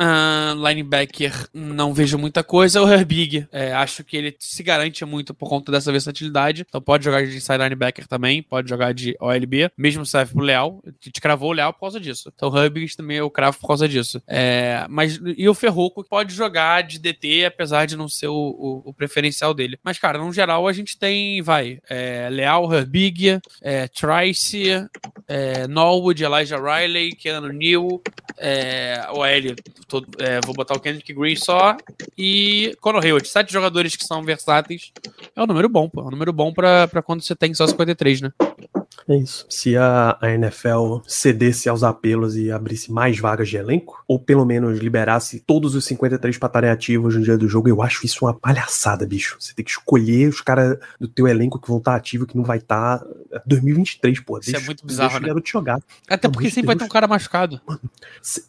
Uh, linebacker, não vejo muita coisa. O Herbig, é, acho que ele se garante muito por conta dessa versatilidade. Então pode jogar de inside linebacker também, pode jogar de OLB, mesmo serve pro Leal. Te cravou o Leal por causa disso. Então o Herbig também eu cravo por causa disso. É, mas, e o Ferroco pode jogar de DT, apesar de não ser o, o, o preferencial dele. Mas, cara, no geral a gente tem, vai, é, Leal, Herbig, é, Trice, é, Norwood, Elijah Riley, Keanu Neal, é, OL É, vou botar o Kendrick Green só e Conor Hayward. Sete jogadores que são versáteis. É um número bom, pô. É um número bom pra quando você tem só 53, né? É isso. Se a, a NFL cedesse aos apelos e abrisse mais vagas de elenco, ou pelo menos liberasse todos os 53 para estarem ativos no dia do jogo, eu acho isso uma palhaçada, bicho. Você tem que escolher os caras do teu elenco que vão estar ativos que não vai estar. 2023, pô. Deixa, isso é muito bizarro, deixa né? jogar. Até porque sempre vai ter um cara machucado. Mano,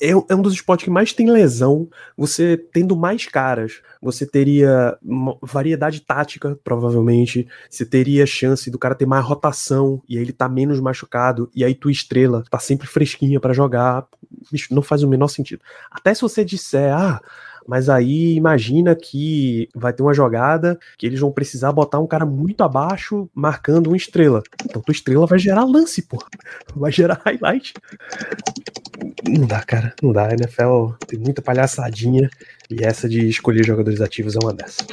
é, é um dos esportes que mais tem lesão. Você tendo mais caras, você teria variedade tática, provavelmente. Você teria chance do cara ter mais rotação e aí ele tá menos machucado. E aí tua estrela tá sempre fresquinha para jogar. Bicho, não faz o menor sentido. Até se você disser, ah. Mas aí imagina que vai ter uma jogada que eles vão precisar botar um cara muito abaixo marcando uma estrela. Então tua estrela vai gerar lance, pô. Vai gerar highlight. Não dá, cara. Não dá. A NFL tem muita palhaçadinha e essa de escolher jogadores ativos é uma dessas.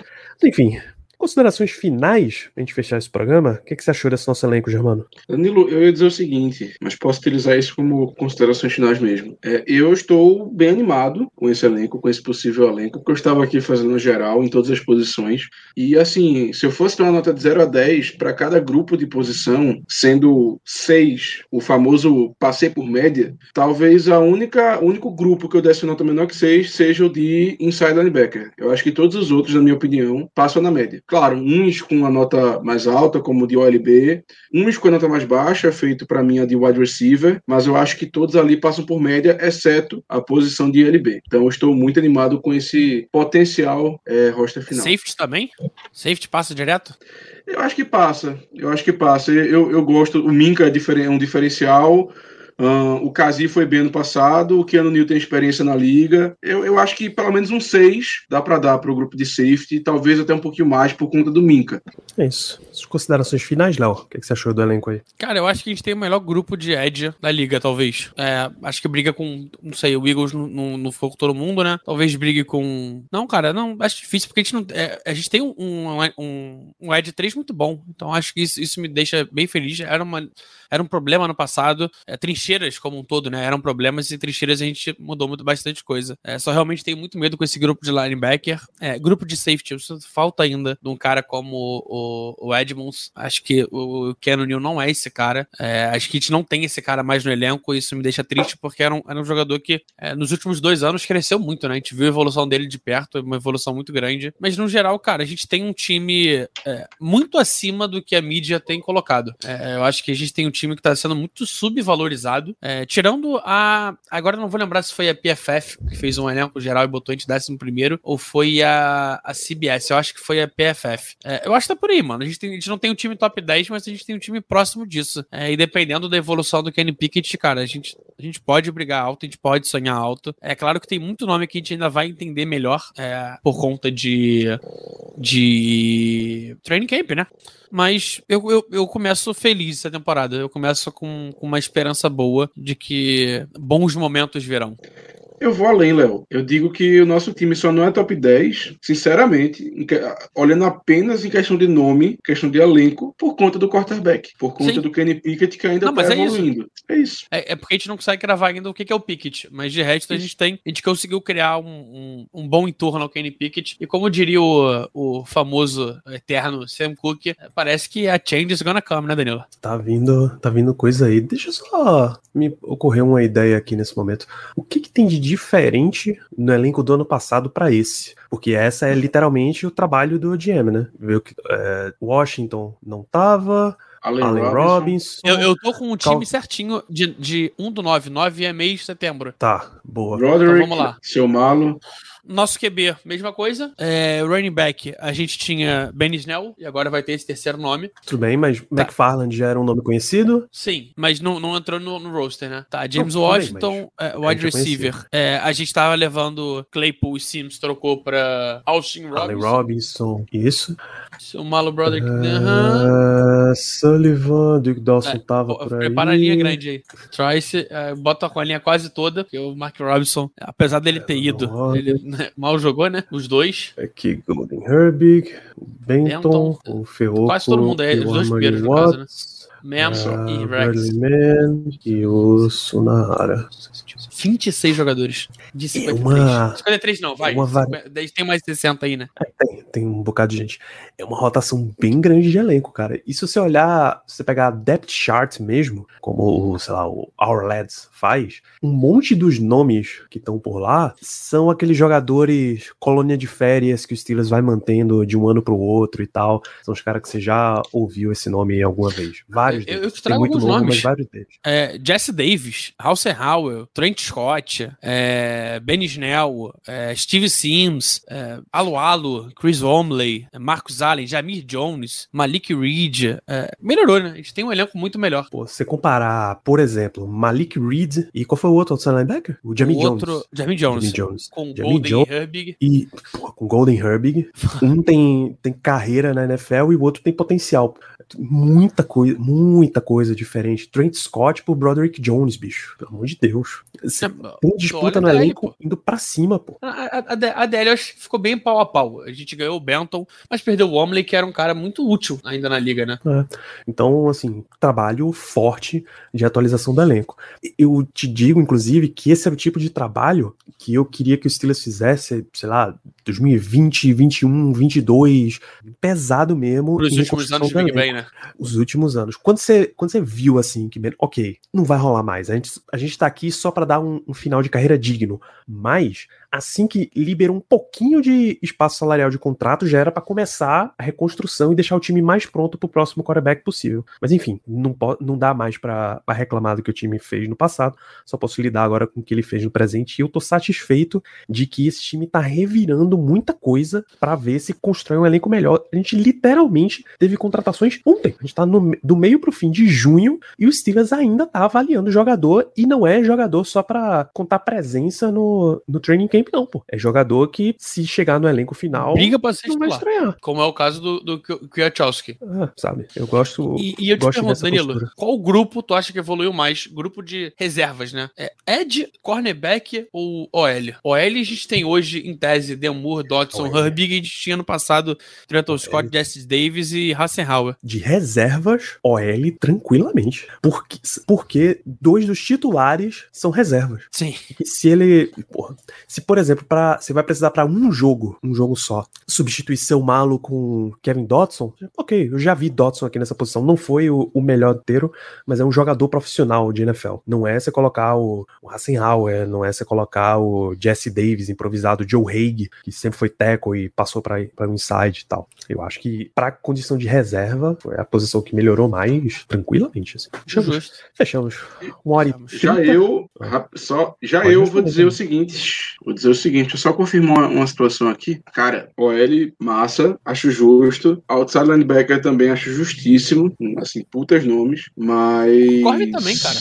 Enfim, Considerações finais pra gente fechar esse programa? O que, que você achou desse nosso elenco, Germano? Danilo, eu ia dizer o seguinte, mas posso utilizar isso como considerações finais mesmo. É, eu estou bem animado com esse elenco, com esse possível elenco, porque eu estava aqui fazendo geral em todas as posições. E assim, se eu fosse ter uma nota de 0 a 10 para cada grupo de posição, sendo 6 o famoso passei por média, talvez a única único grupo que eu desse nota menor que 6 seja o de inside linebacker. Eu acho que todos os outros, na minha opinião, passam na média. Claro, uns com uma nota mais alta, como de OLB, uns com a nota mais baixa, feito para mim a de wide receiver, mas eu acho que todos ali passam por média, exceto a posição de LB. Então eu estou muito animado com esse potencial é, roster final. Safety também? Safety passa direto? Eu acho que passa. Eu acho que passa. Eu, eu gosto. O Minka é, um diferencial. Uh, o Kazi foi bem no passado, o Keanu Neal tem experiência na liga. Eu, eu acho que pelo menos um 6 dá para dar para o grupo de safety, talvez até um pouquinho mais por conta do Minca. É isso. As considerações finais, Léo. O que, que, você achou do elenco aí? Cara, eu acho que a gente tem o melhor grupo de edge da liga, talvez. É, acho que briga com, não sei, o Eagles no, no, no foco todo mundo, né? Talvez brigue com. Não, cara, não, acho difícil porque a gente não. É, a gente tem um, um, um, Edge 3 muito bom. Então acho que isso, isso me deixa bem feliz. Era uma era um problema no passado. É, trincheiras, como um todo, né? Eram problemas e trincheiras a gente mudou muito bastante coisa. É, só realmente tenho muito medo com esse grupo de linebacker. É, grupo de safety, falta ainda de um cara como o, o Edmonds. Acho que o Keanu Neal não é esse cara. É, acho que a gente não tem esse cara mais no elenco. E isso me deixa triste porque era um, era um jogador que é, nos últimos dois anos cresceu muito, né? A gente viu a evolução dele de perto, uma evolução muito grande. Mas no geral, cara, a gente tem um time é, muito acima do que a mídia tem colocado. É, eu acho que a gente tem um time que está sendo muito subvalorizado. É, tirando a. Agora não vou lembrar se foi a PFF que fez um elenco geral e botou a gente décimo primeiro, ou foi a, a CBS. Eu acho que foi a PFF. É, eu acho que tá por aí, mano. A gente, tem, a gente não tem um time top 10, mas a gente tem um time próximo disso. É, e dependendo da evolução do Kenny Pickett, cara, a gente, a gente pode brigar alto, a gente pode sonhar alto. É claro que tem muito nome que a gente ainda vai entender melhor é, por conta de. de. training camp, né? Mas eu, eu, eu, começo feliz essa temporada. Eu começo com, com uma esperança boa de que bons momentos virão. Eu vou além, Léo. Eu digo que o nosso time só não é top 10, sinceramente, olhando apenas em questão de nome, questão de elenco, por conta do quarterback, por conta Sim. do Kenny Pickett que ainda está evoluindo. É isso. É, é, porque a gente não consegue cravar ainda o que é o Pickett, mas de resto isso. a gente tem, a gente conseguiu criar um, um, um, bom entorno ao Kenny Pickett, e como diria o, o famoso eterno Sam Cooke, parece que a change is gonna come, né, Danilo? Tá vindo, tá vindo coisa aí. Deixa só me ocorrer uma ideia aqui nesse momento. O que, que tem de diferente no elenco do ano passado para esse. Porque essa é literalmente o trabalho do GM, né? Viu que é, Washington não tava. Allen, Allen Robinson. Robinson. Eu, eu tô com um time Cal... certinho de, de 1 do 9, 9 é mês de setembro. Tá, boa. Roderick, então vamos lá. Seu malo. Nosso QB, mesma coisa. É, running back, a gente tinha Ben Snell, e agora vai ter esse terceiro nome. Tudo bem, mas tá. McFarland já era um nome conhecido? Sim, mas não, não entrou no, no roster, né? Tá, James não, Washington, é, wide receiver. É, a gente tava levando Claypool e Sims, trocou pra Austin Robinson. Allen Robinson, isso. O Malo Brother. Uh, Sullivan, Duke Dawson é, tava por aí. Prepara a linha grande aí. Trice, uh, bota com a linha quase toda, porque o Mark Robinson, apesar dele ter ido, ele mal jogou, né? Os dois. Aqui, Golden Herbig, Benton, Benton o Ferro. Quase todo mundo é, os dois primeiros, no caso, né? Manson uh, e Rex. Man e o Sunahara. 26 jogadores de 53. É uma... 53 não, vai. Uma Tem mais 60 aí, né? É, tem, tem um bocado de gente. É uma rotação bem grande de elenco, cara. E se você olhar, se você pegar a depth chart mesmo, como, sei lá, o Our Lads faz, um monte dos nomes que estão por lá são aqueles jogadores colônia de férias que o Steelers vai mantendo de um ano pro outro e tal. São os caras que você já ouviu esse nome alguma vez. Vários deles. Eu, eu te trago alguns novo, nomes. vários deles. É, Jesse Davis, Hauser Howell, Trent Scott, é, Ben Snell, é, Steve Sims, é, Alu Alu, Chris Omley, Marcus Allen, Jamir Jones, Malik Reed. É, melhorou, né? A gente tem um elenco muito melhor. Pô, você comparar, por exemplo, Malik Reed e qual foi o outro outro linebacker? O Jamie o Jones. Outro, Jamie Jones. Jamie Jones. Com Jamie Golden Jones Herbig. E, pô, com Golden Herbig. um tem, tem carreira na NFL e o outro tem potencial muita coisa, muita coisa diferente. Trent Scott pro Broderick Jones, bicho. Pelo amor de Deus. Você tem disputa no elenco indo pra cima, pô. A, a, a, DL ficou bem pau a pau. A gente ganhou o Benton, mas perdeu o Omley, que era um cara muito útil ainda na liga, né? É. Então, assim, trabalho forte de atualização do elenco. Eu te digo, inclusive, que esse é o tipo de trabalho que eu queria que o Steelers fizesse, sei lá, 2020, 21, 22, pesado mesmo. Nos últimos anos de Big Ben, né? Os últimos anos. Quando você, quando você viu assim, que, ok, não vai rolar mais, a gente, a gente tá aqui só para dar um, um, um final de carreira digno. Mas, assim que liberou um pouquinho de espaço salarial de contrato, já era para começar a reconstrução e deixar o time mais pronto para o próximo quarterback possível. Mas enfim, não, não dá mais para reclamar do que o time fez no passado, só posso lidar agora com o que ele fez no presente e eu tô satisfeito de que esse time tá revirando muita coisa para ver se constrói um elenco melhor. A gente literalmente teve contratações ontem. A gente tá no, do meio pro fim de junho e o Steelers ainda tá avaliando o jogador e não é jogador só para contar presença no, no training camp, não, pô. É jogador que, se chegar no elenco final, briga pra ser titular. Como é o caso do, do Kwiatkowski. Ah, sabe? Eu gosto. E, e eu te pergunto, Danilo, postura. qual grupo tu acha que evoluiu mais? Grupo de reservas, né? É Ed, cornerback ou OL? OL a gente tem hoje, em tese, Demur, Dodson, Herbig, a gente tinha no passado Trenton Scott, Jesse Davis e Hassenhauer. De reservas, OL tranquilamente. Porque, porque dois dos titulares são reservas. Sim. E se ele. Porra, se, por exemplo, pra, você vai precisar para um jogo, um jogo só, substituir seu malo com Kevin Dodson, ok, eu já vi Dodson aqui nessa posição. Não foi o, o melhor inteiro, mas é um jogador profissional de NFL. Não é você colocar o, o Hassenhauer, não é você colocar o Jesse Davis improvisado, Joe Haig, que sempre foi tackle e passou para o inside e tal. Eu acho que para condição de reserva foi a posição que melhorou mais tranquilamente. Assim. Fechamos. Fechamos. Uma hora e Já eu, só, já eu vou dizer o seguinte, vou dizer o seguinte, eu só confirmar uma, uma situação aqui. Cara, OL massa, acho justo. Outside linebacker também acho justíssimo, assim, putas nomes, mas Corre também, cara.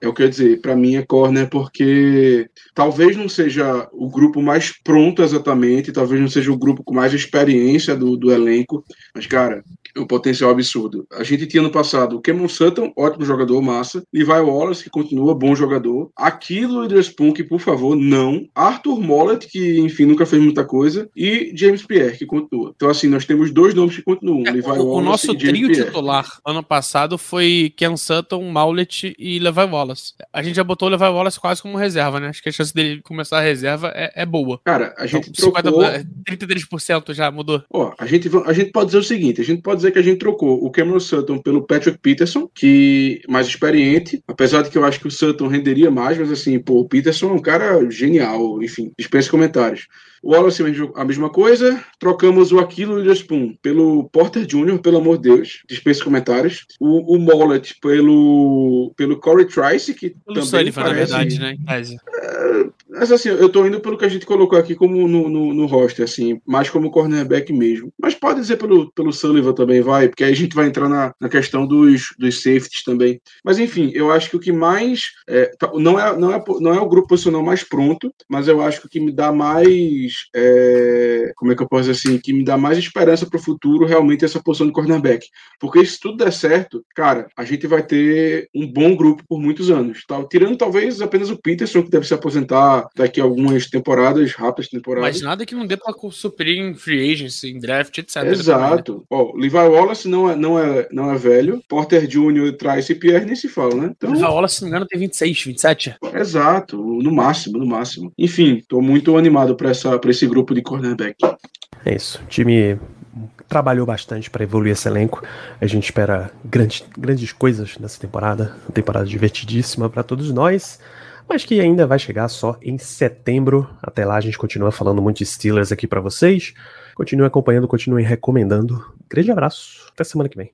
É o que eu ia dizer, para mim é corner porque talvez não seja o grupo mais pronto exatamente, talvez não seja o grupo com mais experiência do, do elenco, mas, cara, um potencial absurdo. A gente tinha no passado o Cameron Sutton, ótimo jogador, massa. Levi Wallace, que continua bom jogador. Aquilo Witherspoon, que por favor, não. Arthur Mollett, que enfim nunca fez muita coisa. E James Pierre, que continua. Então, assim, nós temos dois nomes que continuam: é, Levi o, Wallace. O nosso e trio Pierre. titular ano passado foi Ken Sutton, Mollett e Levi Wallace. A gente já botou o Levi Wallace quase como reserva, né? Acho que a chance dele começar a reserva é, é boa. Cara, a gente então, trocou... 50, 33% já mudou. Ó, a gente, a gente pode dizer o seguinte: a gente pode dizer que a gente trocou o Cameron Sutton pelo Patrick Peterson, que mais experiente, apesar de que eu acho que o Sutton renderia mais, mas assim, pô, o Peterson é um cara genial, enfim, dispensa comentários. O Wallace a mesma coisa. Trocamos o Aquilo Witherspoon pelo Porter Jr., pelo amor de Deus. Dispensa comentários. O, o Mollet pelo, pelo Corey Trice, que Pelo também Sullivan, na parece... verdade, né? em tese. Mas assim, eu tô indo pelo que a gente colocou aqui como no, no, no roster, assim, mais como cornerback mesmo. Mas pode dizer pelo, pelo Sullivan também, vai, porque aí a gente vai entrar na, na questão dos, dos safeties também. Mas enfim, eu acho que o que mais. É, tá- não, é, não, é, não é o grupo posicional mais pronto, mas eu acho que o que me dá mais. É, como é que eu posso dizer assim? Que me dá mais esperança pro futuro realmente essa posição de cornerback. Porque se tudo der certo, cara, a gente vai ter um bom grupo por muitos anos. Tá? Tirando talvez apenas o Peterson, que deve se aposentar daqui a algumas temporadas, rápidas temporadas. Mas nada que não dê pra suprir em free agency, em draft, etc. também, né? Exato. Ó, Levi Wallace não é, não, é, não é velho. Porter Jr., e Pierre nem se fala, né? Então, Levi Wallace, se não me engano, tem 26, 27. exato. No máximo, no máximo. Enfim, tô muito animado pra, essa, pra esse grupo de cornerback. É isso. O time trabalhou bastante para evoluir esse elenco. A gente espera grandes, grandes coisas nessa temporada. Uma temporada divertidíssima para todos nós. Mas que ainda vai chegar só em setembro. Até lá a gente continua falando muito de Steelers aqui para vocês. Continue acompanhando, continue recomendando. Grande abraço. Até semana que vem.